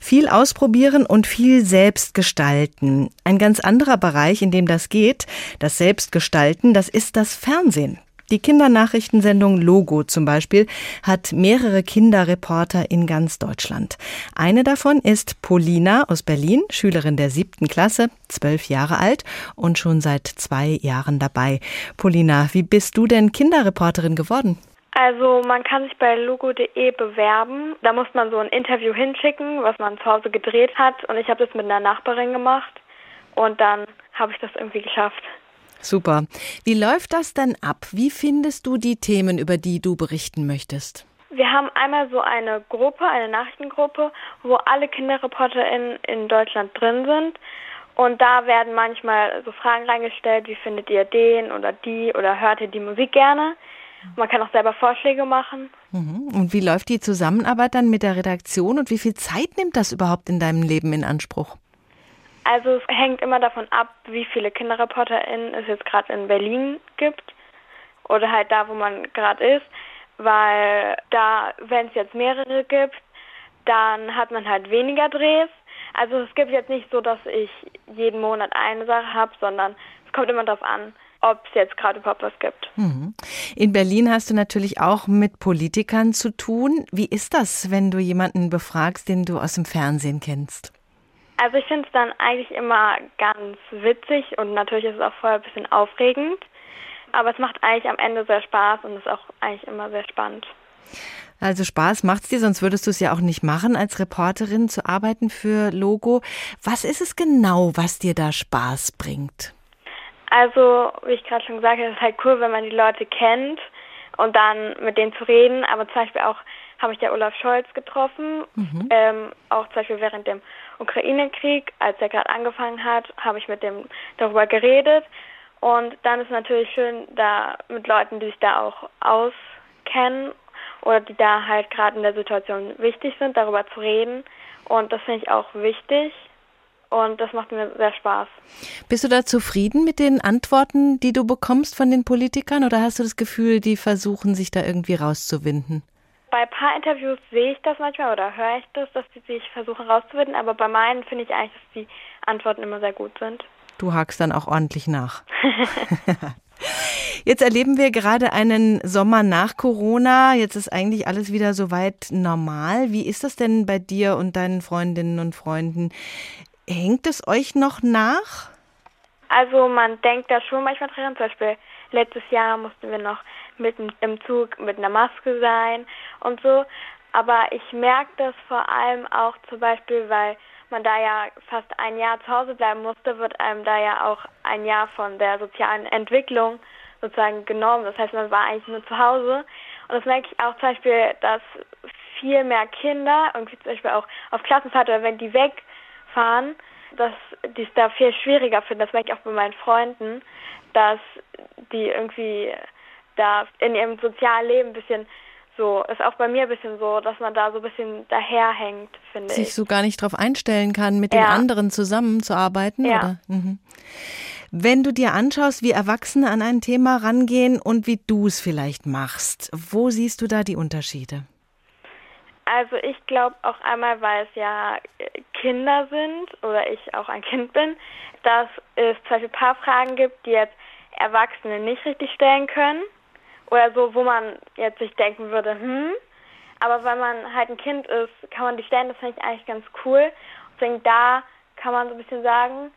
Viel ausprobieren und viel selbst gestalten. Ein ganz anderer Bereich, in dem das geht, das Selbstgestalten, das ist das Fernsehen. Die Kindernachrichtensendung Logo zum Beispiel hat mehrere Kinderreporter in ganz Deutschland. Eine davon ist Polina aus Berlin, Schülerin der siebten Klasse, zwölf Jahre alt und schon seit zwei Jahren dabei. Polina, wie bist du denn Kinderreporterin geworden? Also man kann sich bei logo.de bewerben. Da muss man so ein Interview hinschicken, was man zu Hause gedreht hat. Und ich habe das mit einer Nachbarin gemacht. Und dann habe ich das irgendwie geschafft. Super. Wie läuft das denn ab? Wie findest du die Themen, über die du berichten möchtest? Wir haben einmal so eine Gruppe, eine Nachrichtengruppe, wo alle KinderreporterInnen in Deutschland drin sind. Und da werden manchmal so Fragen reingestellt, wie findet ihr den oder die oder hört ihr die Musik gerne? Man kann auch selber Vorschläge machen. Mhm. Und wie läuft die Zusammenarbeit dann mit der Redaktion und wie viel Zeit nimmt das überhaupt in deinem Leben in Anspruch? Also es hängt immer davon ab, wie viele KinderreporterInnen es jetzt gerade in Berlin gibt oder halt da, wo man gerade ist, weil da, wenn es jetzt mehrere gibt, dann hat man halt weniger Drehs. Also es gibt jetzt nicht so, dass ich jeden Monat eine Sache habe, sondern es kommt immer darauf an, ob es jetzt gerade überhaupt was gibt. Mhm. In Berlin hast du natürlich auch mit Politikern zu tun. Wie ist das, wenn du jemanden befragst, den du aus dem Fernsehen kennst? Also ich finde es dann eigentlich immer ganz witzig und natürlich ist es auch vorher ein bisschen aufregend. Aber es macht eigentlich am Ende sehr Spaß und ist auch eigentlich immer sehr spannend. Also Spaß macht's dir, sonst würdest du es ja auch nicht machen, als Reporterin zu arbeiten für Logo. Was ist es genau, was dir da Spaß bringt? Also, wie ich gerade schon gesagt habe, es ist halt cool, wenn man die Leute kennt und dann mit denen zu reden. Aber zum Beispiel auch habe ich ja Olaf Scholz getroffen, mhm. ähm, auch zum Beispiel während dem Ukraine-Krieg, als er gerade angefangen hat, habe ich mit dem darüber geredet. Und dann ist natürlich schön, da mit Leuten, die sich da auch auskennen oder die da halt gerade in der Situation wichtig sind, darüber zu reden. Und das finde ich auch wichtig. Und das macht mir sehr Spaß. Bist du da zufrieden mit den Antworten, die du bekommst von den Politikern? Oder hast du das Gefühl, die versuchen, sich da irgendwie rauszuwinden? bei ein paar Interviews sehe ich das manchmal oder höre ich das, dass sie sich versuchen rauszufinden, aber bei meinen finde ich eigentlich, dass die Antworten immer sehr gut sind. Du hakst dann auch ordentlich nach. <laughs> Jetzt erleben wir gerade einen Sommer nach Corona. Jetzt ist eigentlich alles wieder soweit normal. Wie ist das denn bei dir und deinen Freundinnen und Freunden? Hängt es euch noch nach? Also man denkt da schon manchmal dran. Zum Beispiel letztes Jahr mussten wir noch mitten im Zug mit einer Maske sein und so. Aber ich merke das vor allem auch zum Beispiel, weil man da ja fast ein Jahr zu Hause bleiben musste, wird einem da ja auch ein Jahr von der sozialen Entwicklung sozusagen genommen. Das heißt, man war eigentlich nur zu Hause. Und das merke ich auch zum Beispiel, dass viel mehr Kinder, irgendwie zum Beispiel auch auf Klassenfahrt oder wenn die wegfahren, dass die es da viel schwieriger finden. Das merke ich auch bei meinen Freunden, dass die irgendwie da in ihrem sozialen Leben ein bisschen so, ist auch bei mir ein bisschen so, dass man da so ein bisschen daherhängt, finde Sich ich. Sich so gar nicht darauf einstellen kann, mit ja. den anderen zusammenzuarbeiten, ja. oder? Mhm. Wenn du dir anschaust, wie Erwachsene an ein Thema rangehen und wie du es vielleicht machst, wo siehst du da die Unterschiede? Also ich glaube auch einmal, weil es ja Kinder sind oder ich auch ein Kind bin, dass es zum Beispiel ein paar Fragen gibt, die jetzt Erwachsene nicht richtig stellen können oder so, wo man jetzt sich denken würde, hm, aber wenn man halt ein Kind ist, kann man die stellen, das finde ich eigentlich ganz cool. Deswegen da kann man so ein bisschen sagen.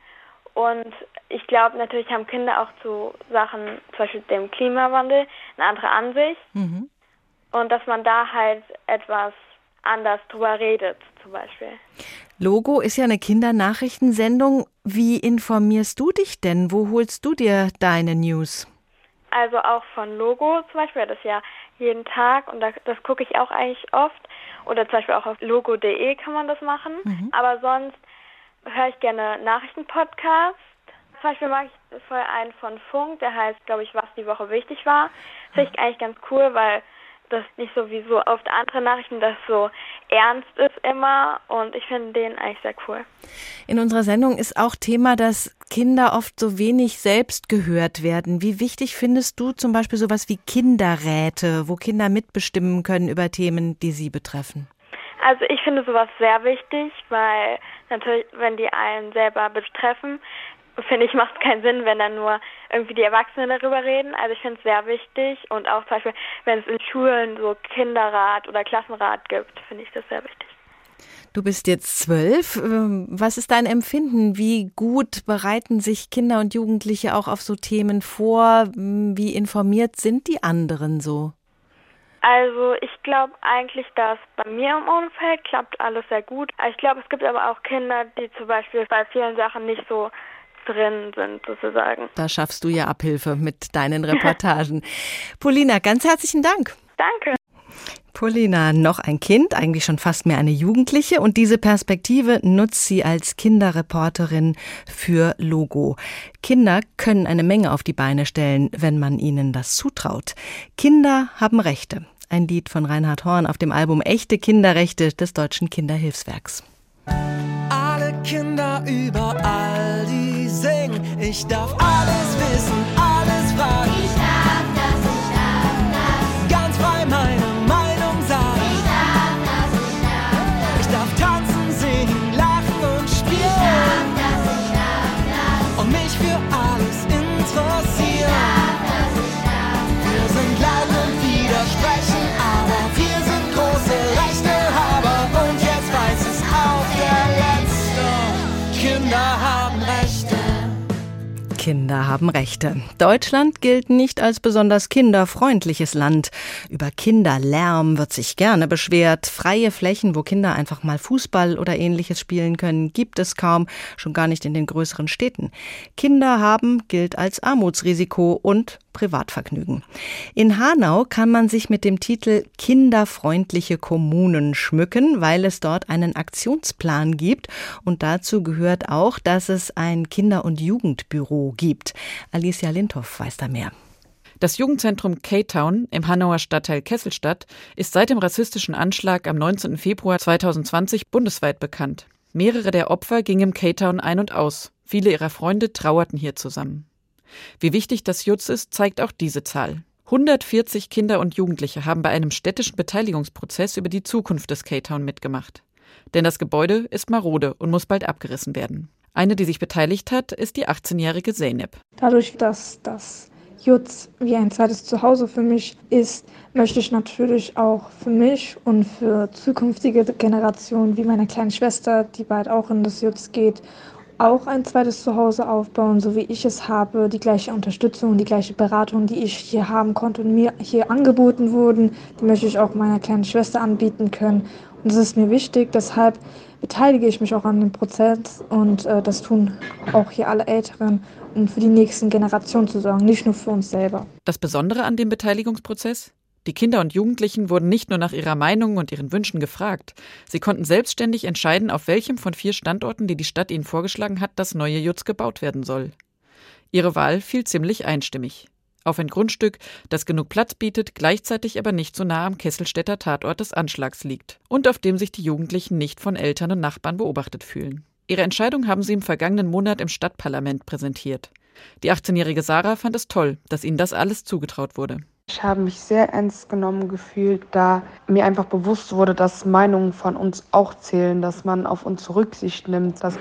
Und ich glaube, natürlich haben Kinder auch zu Sachen, zum Beispiel dem Klimawandel, eine andere Ansicht. Mhm. Und dass man da halt etwas anders drüber redet. zum Beispiel. Logo ist ja eine Kindernachrichtensendung. Wie informierst du dich denn? Wo holst du dir deine News? Also auch von Logo zum Beispiel, das ja jeden Tag und das, das gucke ich auch eigentlich oft. Oder zum Beispiel auch auf logo.de kann man das machen. Mhm. Aber sonst höre ich gerne Nachrichtenpodcasts. Zum Beispiel mag ich voll einen von Funk, der heißt, glaube ich, was die Woche wichtig war. Finde ich eigentlich ganz cool, weil das nicht so wie so oft andere Nachrichten, das so ernst ist immer und ich finde den eigentlich sehr cool. In unserer Sendung ist auch Thema, dass Kinder oft so wenig selbst gehört werden. Wie wichtig findest du zum Beispiel sowas wie Kinderräte, wo Kinder mitbestimmen können über Themen, die sie betreffen? Also ich finde sowas sehr wichtig, weil natürlich, wenn die einen selber betreffen, finde ich, macht keinen Sinn, wenn dann nur irgendwie die Erwachsenen darüber reden. Also ich finde es sehr wichtig und auch zum Beispiel, wenn es in Schulen so Kinderrat oder Klassenrat gibt, finde ich das sehr wichtig. Du bist jetzt zwölf. Ähm, was ist dein Empfinden? Wie gut bereiten sich Kinder und Jugendliche auch auf so Themen vor? Wie informiert sind die anderen so? Also ich glaube eigentlich, dass bei mir im Umfeld klappt alles sehr gut. Ich glaube, es gibt aber auch Kinder, die zum Beispiel bei vielen Sachen nicht so drin sind, sozusagen. Da schaffst du ja Abhilfe mit deinen Reportagen. <laughs> Polina, ganz herzlichen Dank. Danke. Polina, noch ein Kind, eigentlich schon fast mehr eine Jugendliche und diese Perspektive nutzt sie als Kinderreporterin für Logo. Kinder können eine Menge auf die Beine stellen, wenn man ihnen das zutraut. Kinder haben Rechte. Ein Lied von Reinhard Horn auf dem Album Echte Kinderrechte des Deutschen Kinderhilfswerks. Alle Kinder überall, ich darf alles wissen, Kinder haben Rechte. Deutschland gilt nicht als besonders kinderfreundliches Land. Über Kinderlärm wird sich gerne beschwert. Freie Flächen, wo Kinder einfach mal Fußball oder ähnliches spielen können, gibt es kaum, schon gar nicht in den größeren Städten. Kinder haben gilt als Armutsrisiko und Privatvergnügen. In Hanau kann man sich mit dem Titel Kinderfreundliche Kommunen schmücken, weil es dort einen Aktionsplan gibt und dazu gehört auch, dass es ein Kinder- und Jugendbüro gibt. Alicia Lindhoff weiß da mehr. Das Jugendzentrum K-Town im Hanauer Stadtteil Kesselstadt ist seit dem rassistischen Anschlag am 19. Februar 2020 bundesweit bekannt. Mehrere der Opfer gingen im K-Town ein und aus. Viele ihrer Freunde trauerten hier zusammen. Wie wichtig das Jutz ist, zeigt auch diese Zahl. 140 Kinder und Jugendliche haben bei einem städtischen Beteiligungsprozess über die Zukunft des K-Town mitgemacht. Denn das Gebäude ist marode und muss bald abgerissen werden. Eine, die sich beteiligt hat, ist die 18-jährige Zeynep. Dadurch, dass das Jutz wie ein zweites Zuhause für mich ist, möchte ich natürlich auch für mich und für zukünftige Generationen wie meine kleine Schwester, die bald auch in das Jutz geht, auch ein zweites Zuhause aufbauen, so wie ich es habe, die gleiche Unterstützung, die gleiche Beratung, die ich hier haben konnte und mir hier angeboten wurden, die möchte ich auch meiner kleinen Schwester anbieten können. Und das ist mir wichtig, deshalb beteilige ich mich auch an dem Prozess und äh, das tun auch hier alle Älteren, um für die nächsten Generationen zu sorgen, nicht nur für uns selber. Das Besondere an dem Beteiligungsprozess? Die Kinder und Jugendlichen wurden nicht nur nach ihrer Meinung und ihren Wünschen gefragt. Sie konnten selbstständig entscheiden, auf welchem von vier Standorten, die die Stadt ihnen vorgeschlagen hat, das neue Jutz gebaut werden soll. Ihre Wahl fiel ziemlich einstimmig. Auf ein Grundstück, das genug Platz bietet, gleichzeitig aber nicht so nah am Kesselstädter Tatort des Anschlags liegt und auf dem sich die Jugendlichen nicht von Eltern und Nachbarn beobachtet fühlen. Ihre Entscheidung haben sie im vergangenen Monat im Stadtparlament präsentiert. Die 18-jährige Sarah fand es toll, dass ihnen das alles zugetraut wurde. Ich habe mich sehr ernst genommen gefühlt, da mir einfach bewusst wurde, dass Meinungen von uns auch zählen, dass man auf uns Rücksicht nimmt, dass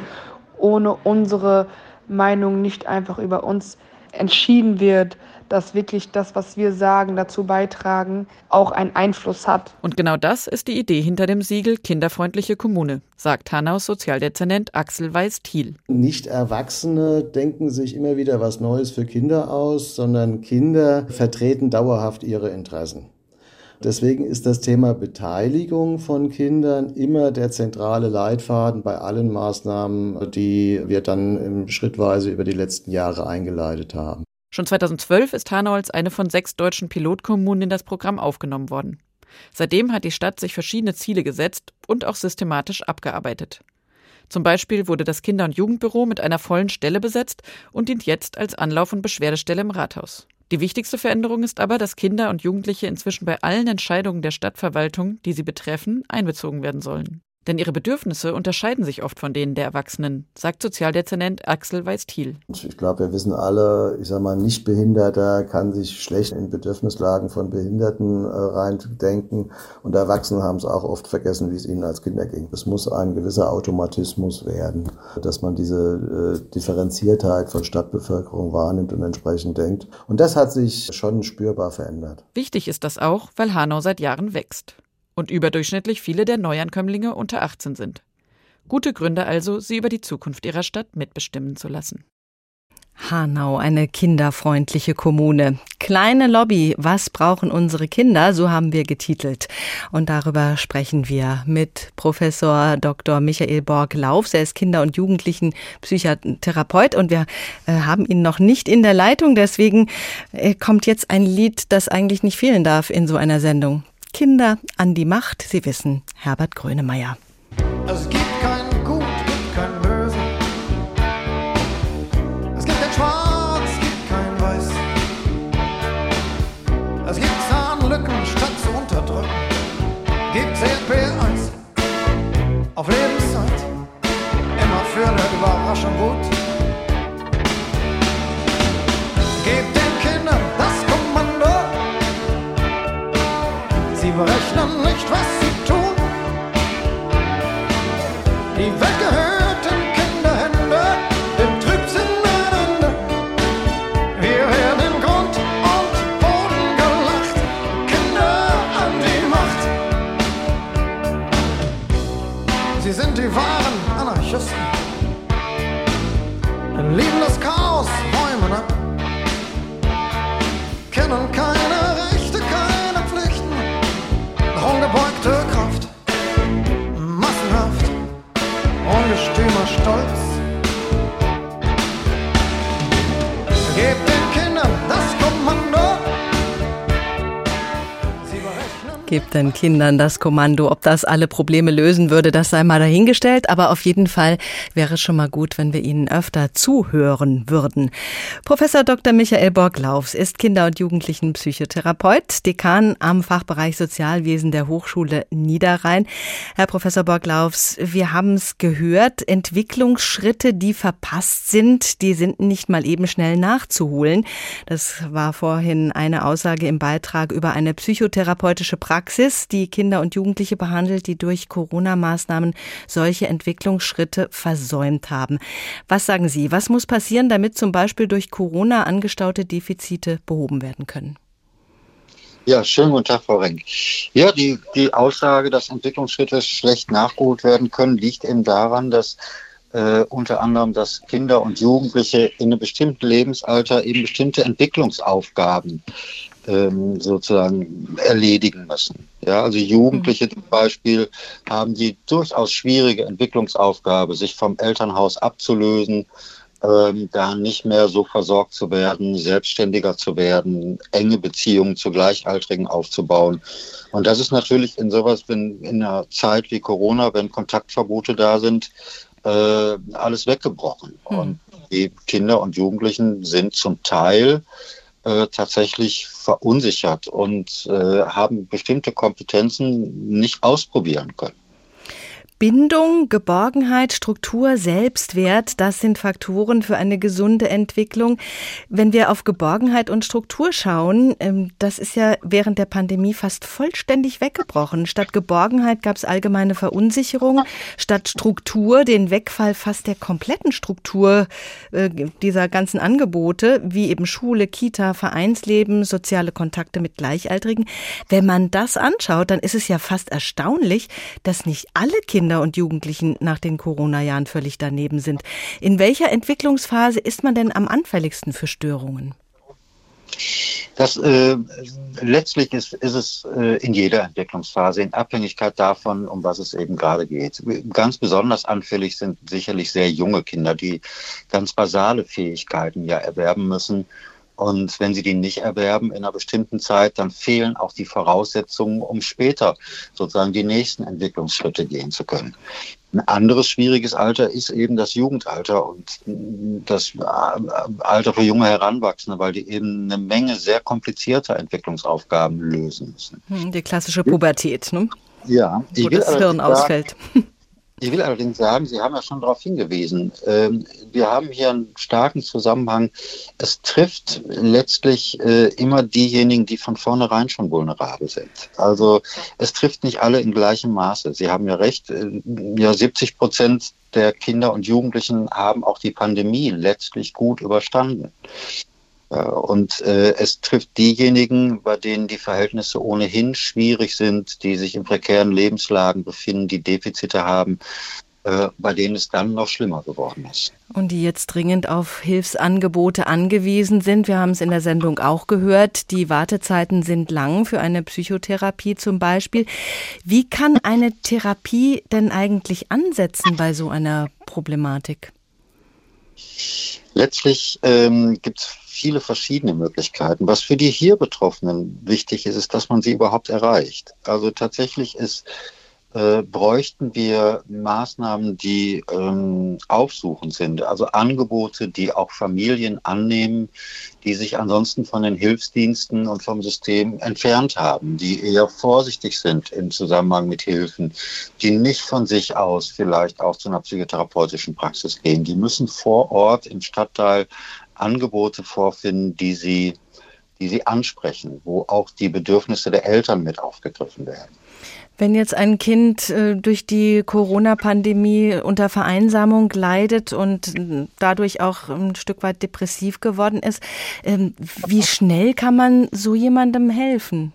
ohne unsere Meinung nicht einfach über uns entschieden wird, dass wirklich das, was wir sagen, dazu beitragen, auch einen Einfluss hat. Und genau das ist die Idee hinter dem Siegel Kinderfreundliche Kommune, sagt Hanaus Sozialdezernent Axel Weiß-Thiel. Nicht Erwachsene denken sich immer wieder was Neues für Kinder aus, sondern Kinder vertreten dauerhaft ihre Interessen. Deswegen ist das Thema Beteiligung von Kindern immer der zentrale Leitfaden bei allen Maßnahmen, die wir dann schrittweise über die letzten Jahre eingeleitet haben. Schon 2012 ist Hanau als eine von sechs deutschen Pilotkommunen in das Programm aufgenommen worden. Seitdem hat die Stadt sich verschiedene Ziele gesetzt und auch systematisch abgearbeitet. Zum Beispiel wurde das Kinder- und Jugendbüro mit einer vollen Stelle besetzt und dient jetzt als Anlauf- und Beschwerdestelle im Rathaus. Die wichtigste Veränderung ist aber, dass Kinder und Jugendliche inzwischen bei allen Entscheidungen der Stadtverwaltung, die sie betreffen, einbezogen werden sollen. Denn ihre Bedürfnisse unterscheiden sich oft von denen der Erwachsenen, sagt Sozialdezernent Axel Weiß-Thiel. Ich glaube, wir wissen alle, ich sag mal, Nichtbehinderter kann sich schlecht in Bedürfnislagen von Behinderten äh, reindenken. Und Erwachsene haben es auch oft vergessen, wie es ihnen als Kinder ging. Es muss ein gewisser Automatismus werden, dass man diese äh, Differenziertheit von Stadtbevölkerung wahrnimmt und entsprechend denkt. Und das hat sich schon spürbar verändert. Wichtig ist das auch, weil Hanau seit Jahren wächst und überdurchschnittlich viele der Neuankömmlinge unter 18 sind. Gute Gründe also, sie über die Zukunft ihrer Stadt mitbestimmen zu lassen. Hanau, eine kinderfreundliche Kommune. Kleine Lobby, was brauchen unsere Kinder? So haben wir getitelt. Und darüber sprechen wir mit Professor Dr. Michael Borg-Laufs. Er ist Kinder- und Jugendlichen-Psychotherapeut und wir äh, haben ihn noch nicht in der Leitung. Deswegen äh, kommt jetzt ein Lied, das eigentlich nicht fehlen darf in so einer Sendung. Kinder an die Macht. Sie wissen, Herbert Grönemeyer. Es gibt kein Gut, gibt kein Böse. Es gibt kein Schwarz, gibt kein Weiß. Es gibt Zahnlücken statt zu unterdrücken. Gibt CP1 auf Lebenszeit. Immer für eine Überraschung gut. Berechnen nicht, was Kindern das Kommando. Ob das alle Probleme lösen würde, das sei mal dahingestellt. Aber auf jeden Fall wäre es schon mal gut, wenn wir ihnen öfter zuhören würden. Professor Dr. Michael Borglaufs ist Kinder- und Jugendlichenpsychotherapeut, Dekan am Fachbereich Sozialwesen der Hochschule Niederrhein. Herr Professor Borglaufs, wir haben es gehört, Entwicklungsschritte, die verpasst sind, die sind nicht mal eben schnell nachzuholen. Das war vorhin eine Aussage im Beitrag über eine psychotherapeutische Praxis, die Kinder und Jugendliche behandelt, die durch Corona-Maßnahmen solche Entwicklungsschritte versäumt haben. Was sagen Sie, was muss passieren, damit zum Beispiel durch Corona angestaute Defizite behoben werden können? Ja, schönen guten Tag, Frau Renk. Ja, die, die Aussage, dass Entwicklungsschritte schlecht nachgeholt werden können, liegt eben daran, dass äh, unter anderem, dass Kinder und Jugendliche in einem bestimmten Lebensalter eben bestimmte Entwicklungsaufgaben ähm, sozusagen erledigen müssen. Ja, also Jugendliche zum Beispiel haben die durchaus schwierige Entwicklungsaufgabe, sich vom Elternhaus abzulösen, ähm, da nicht mehr so versorgt zu werden, selbstständiger zu werden, enge Beziehungen zu Gleichaltrigen aufzubauen. Und das ist natürlich in sowas, wenn in einer Zeit wie Corona, wenn Kontaktverbote da sind, äh, alles weggebrochen. Hm. Und die Kinder und Jugendlichen sind zum Teil äh, tatsächlich verunsichert und äh, haben bestimmte Kompetenzen nicht ausprobieren können. Bindung, Geborgenheit, Struktur, Selbstwert, das sind Faktoren für eine gesunde Entwicklung. Wenn wir auf Geborgenheit und Struktur schauen, ähm, das ist ja während der Pandemie fast vollständig weggebrochen. Statt Geborgenheit gab es allgemeine Verunsicherung, statt Struktur den Wegfall fast der kompletten Struktur äh, dieser ganzen Angebote, wie eben Schule, Kita, Vereinsleben, soziale Kontakte mit Gleichaltrigen. Wenn man das anschaut, dann ist es ja fast erstaunlich, dass nicht alle Kinder Kinder und Jugendlichen nach den Corona-Jahren völlig daneben sind. In welcher Entwicklungsphase ist man denn am anfälligsten für Störungen? Das äh, letztlich ist, ist es äh, in jeder Entwicklungsphase in Abhängigkeit davon, um was es eben gerade geht. Ganz besonders anfällig sind sicherlich sehr junge Kinder, die ganz basale Fähigkeiten ja erwerben müssen. Und wenn sie die nicht erwerben in einer bestimmten Zeit, dann fehlen auch die Voraussetzungen, um später sozusagen die nächsten Entwicklungsschritte gehen zu können. Ein anderes schwieriges Alter ist eben das Jugendalter und das Alter für junge Heranwachsende, weil die eben eine Menge sehr komplizierter Entwicklungsaufgaben lösen müssen. Hm, die klassische Pubertät, ne? Ja, wo das Hirn ausfällt. Ich will allerdings sagen, Sie haben ja schon darauf hingewiesen, ähm, wir haben hier einen starken Zusammenhang. Es trifft letztlich äh, immer diejenigen, die von vornherein schon vulnerabel sind. Also es trifft nicht alle in gleichem Maße. Sie haben ja recht, äh, ja 70 Prozent der Kinder und Jugendlichen haben auch die Pandemie letztlich gut überstanden. Und äh, es trifft diejenigen, bei denen die Verhältnisse ohnehin schwierig sind, die sich in prekären Lebenslagen befinden, die Defizite haben, äh, bei denen es dann noch schlimmer geworden ist. Und die jetzt dringend auf Hilfsangebote angewiesen sind. Wir haben es in der Sendung auch gehört. Die Wartezeiten sind lang für eine Psychotherapie zum Beispiel. Wie kann eine Therapie denn eigentlich ansetzen bei so einer Problematik? Letztlich ähm, gibt es viele verschiedene Möglichkeiten. Was für die hier Betroffenen wichtig ist, ist, dass man sie überhaupt erreicht. Also tatsächlich ist äh, bräuchten wir Maßnahmen, die ähm, aufsuchend sind, also Angebote, die auch Familien annehmen, die sich ansonsten von den Hilfsdiensten und vom System entfernt haben, die eher vorsichtig sind im Zusammenhang mit Hilfen, die nicht von sich aus vielleicht auch zu einer psychotherapeutischen Praxis gehen. Die müssen vor Ort im Stadtteil Angebote vorfinden, die sie, die sie ansprechen, wo auch die Bedürfnisse der Eltern mit aufgegriffen werden. Wenn jetzt ein Kind äh, durch die Corona-Pandemie unter Vereinsamung leidet und dadurch auch ein Stück weit depressiv geworden ist, ähm, wie schnell kann man so jemandem helfen?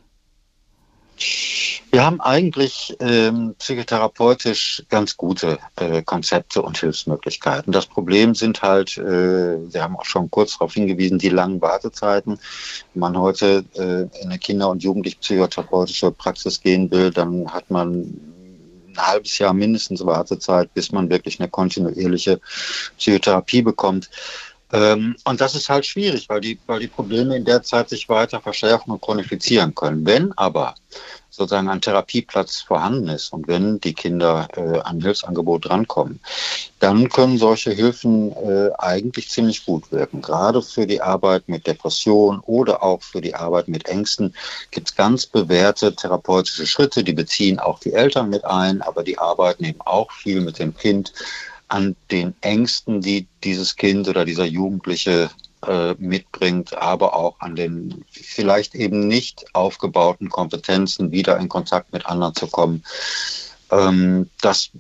Wir haben eigentlich ähm, psychotherapeutisch ganz gute äh, Konzepte und Hilfsmöglichkeiten. Das Problem sind halt, äh, Sie haben auch schon kurz darauf hingewiesen, die langen Wartezeiten. Wenn man heute äh, in eine Kinder- und Jugendlich-psychotherapeutische Praxis gehen will, dann hat man ein halbes Jahr mindestens Wartezeit, bis man wirklich eine kontinuierliche Psychotherapie bekommt. Ähm, und das ist halt schwierig, weil die, weil die Probleme in der Zeit sich weiter verschärfen und chronifizieren können. Wenn aber sozusagen ein Therapieplatz vorhanden ist und wenn die Kinder äh, an Hilfsangebot drankommen, dann können solche Hilfen äh, eigentlich ziemlich gut wirken. Gerade für die Arbeit mit Depression oder auch für die Arbeit mit Ängsten gibt es ganz bewährte therapeutische Schritte, die beziehen auch die Eltern mit ein, aber die arbeiten eben auch viel mit dem Kind an den Ängsten, die dieses Kind oder dieser Jugendliche äh, mitbringt, aber auch an den vielleicht eben nicht aufgebauten Kompetenzen wieder in Kontakt mit anderen zu kommen. Ähm, das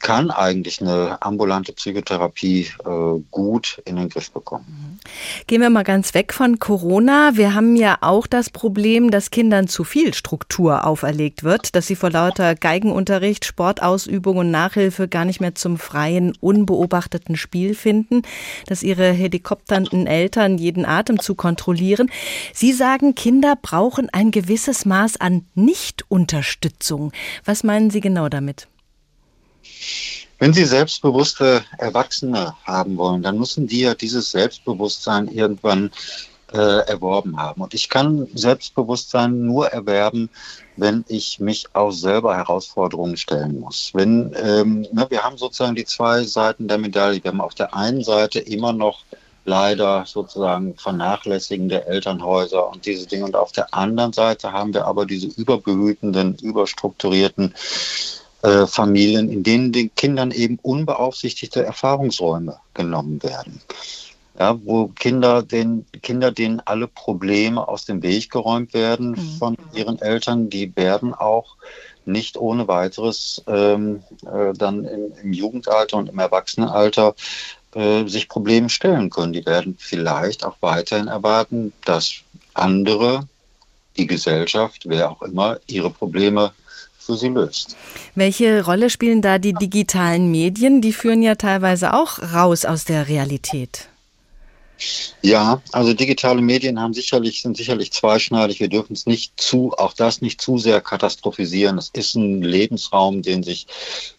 kann eigentlich eine ambulante Psychotherapie äh, gut in den Griff bekommen. Gehen wir mal ganz weg von Corona. Wir haben ja auch das Problem, dass Kindern zu viel Struktur auferlegt wird, dass sie vor lauter Geigenunterricht, Sportausübung und Nachhilfe gar nicht mehr zum freien, unbeobachteten Spiel finden, dass ihre helikopternden Eltern jeden Atemzug kontrollieren. Sie sagen, Kinder brauchen ein gewisses Maß an Nichtunterstützung. Was meinen Sie genau damit? Damit? Wenn Sie selbstbewusste Erwachsene haben wollen, dann müssen die ja dieses Selbstbewusstsein irgendwann äh, erworben haben. Und ich kann Selbstbewusstsein nur erwerben, wenn ich mich auch selber Herausforderungen stellen muss. Wenn ähm, ne, wir haben sozusagen die zwei Seiten der Medaille. Wir haben auf der einen Seite immer noch leider sozusagen vernachlässigende Elternhäuser und diese Dinge. Und auf der anderen Seite haben wir aber diese überbehütenden, überstrukturierten äh, Familien, in denen den Kindern eben unbeaufsichtigte Erfahrungsräume genommen werden. Ja, wo Kinder den Kinder denen alle Probleme aus dem Weg geräumt werden mhm. von ihren Eltern, die werden auch nicht ohne weiteres ähm, äh, dann im, im, Jugendalter und im Erwachsenenalter äh, sich Probleme stellen können. Die werden vielleicht auch weiterhin erwarten, dass andere, die Gesellschaft, wer auch immer, ihre Probleme für sie löst. Welche Rolle spielen da die digitalen Medien? Die führen ja teilweise auch raus aus der Realität. Ja, also digitale Medien haben sicherlich, sind sicherlich zweischneidig. Wir dürfen es nicht zu, auch das nicht zu sehr katastrophisieren. Es ist ein Lebensraum, den sich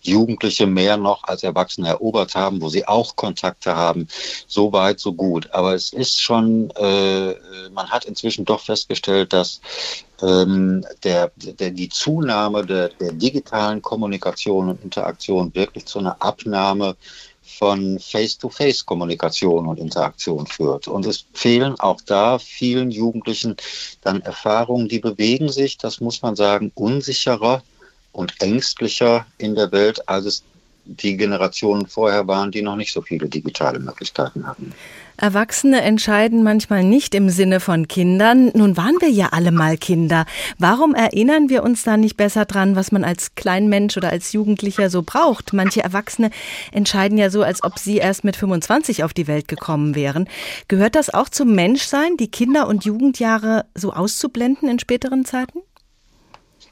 Jugendliche mehr noch als Erwachsene erobert haben, wo sie auch Kontakte haben. So weit, so gut. Aber es ist schon, äh, man hat inzwischen doch festgestellt, dass ähm, der, der, die Zunahme der, der digitalen Kommunikation und Interaktion wirklich zu einer Abnahme von Face-to-Face-Kommunikation und Interaktion führt. Und es fehlen auch da vielen Jugendlichen dann Erfahrungen, die bewegen sich, das muss man sagen, unsicherer und ängstlicher in der Welt, als es die Generationen vorher waren, die noch nicht so viele digitale Möglichkeiten hatten. Erwachsene entscheiden manchmal nicht im Sinne von Kindern. Nun waren wir ja alle mal Kinder. Warum erinnern wir uns da nicht besser dran, was man als Kleinmensch oder als Jugendlicher so braucht? Manche Erwachsene entscheiden ja so, als ob sie erst mit 25 auf die Welt gekommen wären. Gehört das auch zum Menschsein, die Kinder- und Jugendjahre so auszublenden in späteren Zeiten?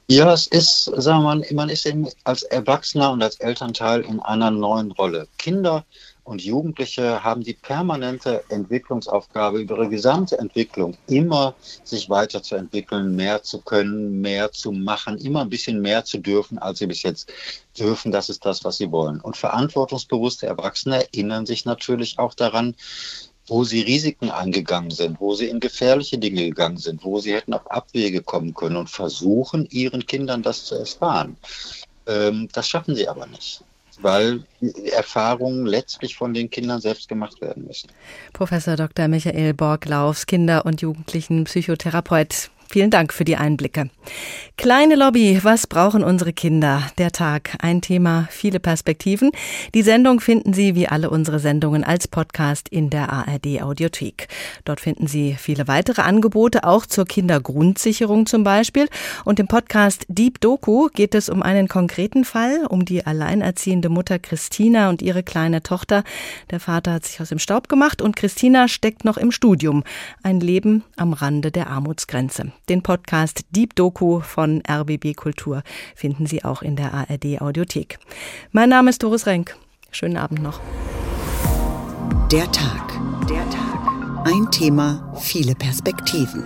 Ja, es ist, sagen wir mal, man ist eben als Erwachsener und als Elternteil in einer neuen Rolle. Kinder und Jugendliche haben die permanente Entwicklungsaufgabe über ihre gesamte Entwicklung immer sich weiterzuentwickeln, mehr zu können, mehr zu machen, immer ein bisschen mehr zu dürfen, als sie bis jetzt dürfen. Das ist das, was sie wollen. Und verantwortungsbewusste Erwachsene erinnern sich natürlich auch daran, wo sie Risiken angegangen sind, wo sie in gefährliche Dinge gegangen sind, wo sie hätten auf Abwege kommen können und versuchen, ihren Kindern das zu erfahren. Ähm, das schaffen sie aber nicht weil Erfahrungen letztlich von den Kindern selbst gemacht werden müssen. Professor Dr. Michael Borglaufs, Kinder- und Jugendlichen-Psychotherapeut. Vielen Dank für die Einblicke. Kleine Lobby, was brauchen unsere Kinder? Der Tag, ein Thema, viele Perspektiven. Die Sendung finden Sie wie alle unsere Sendungen als Podcast in der ARD Audiothek. Dort finden Sie viele weitere Angebote, auch zur Kindergrundsicherung zum Beispiel. Und im Podcast Deep Doku geht es um einen konkreten Fall, um die alleinerziehende Mutter Christina und ihre kleine Tochter. Der Vater hat sich aus dem Staub gemacht und Christina steckt noch im Studium. Ein Leben am Rande der Armutsgrenze. Den Podcast Deep Doku von RBB Kultur finden Sie auch in der ARD Audiothek. Mein Name ist Doris Renk. Schönen Abend noch. Der Tag. Der Tag. Ein Thema, viele Perspektiven.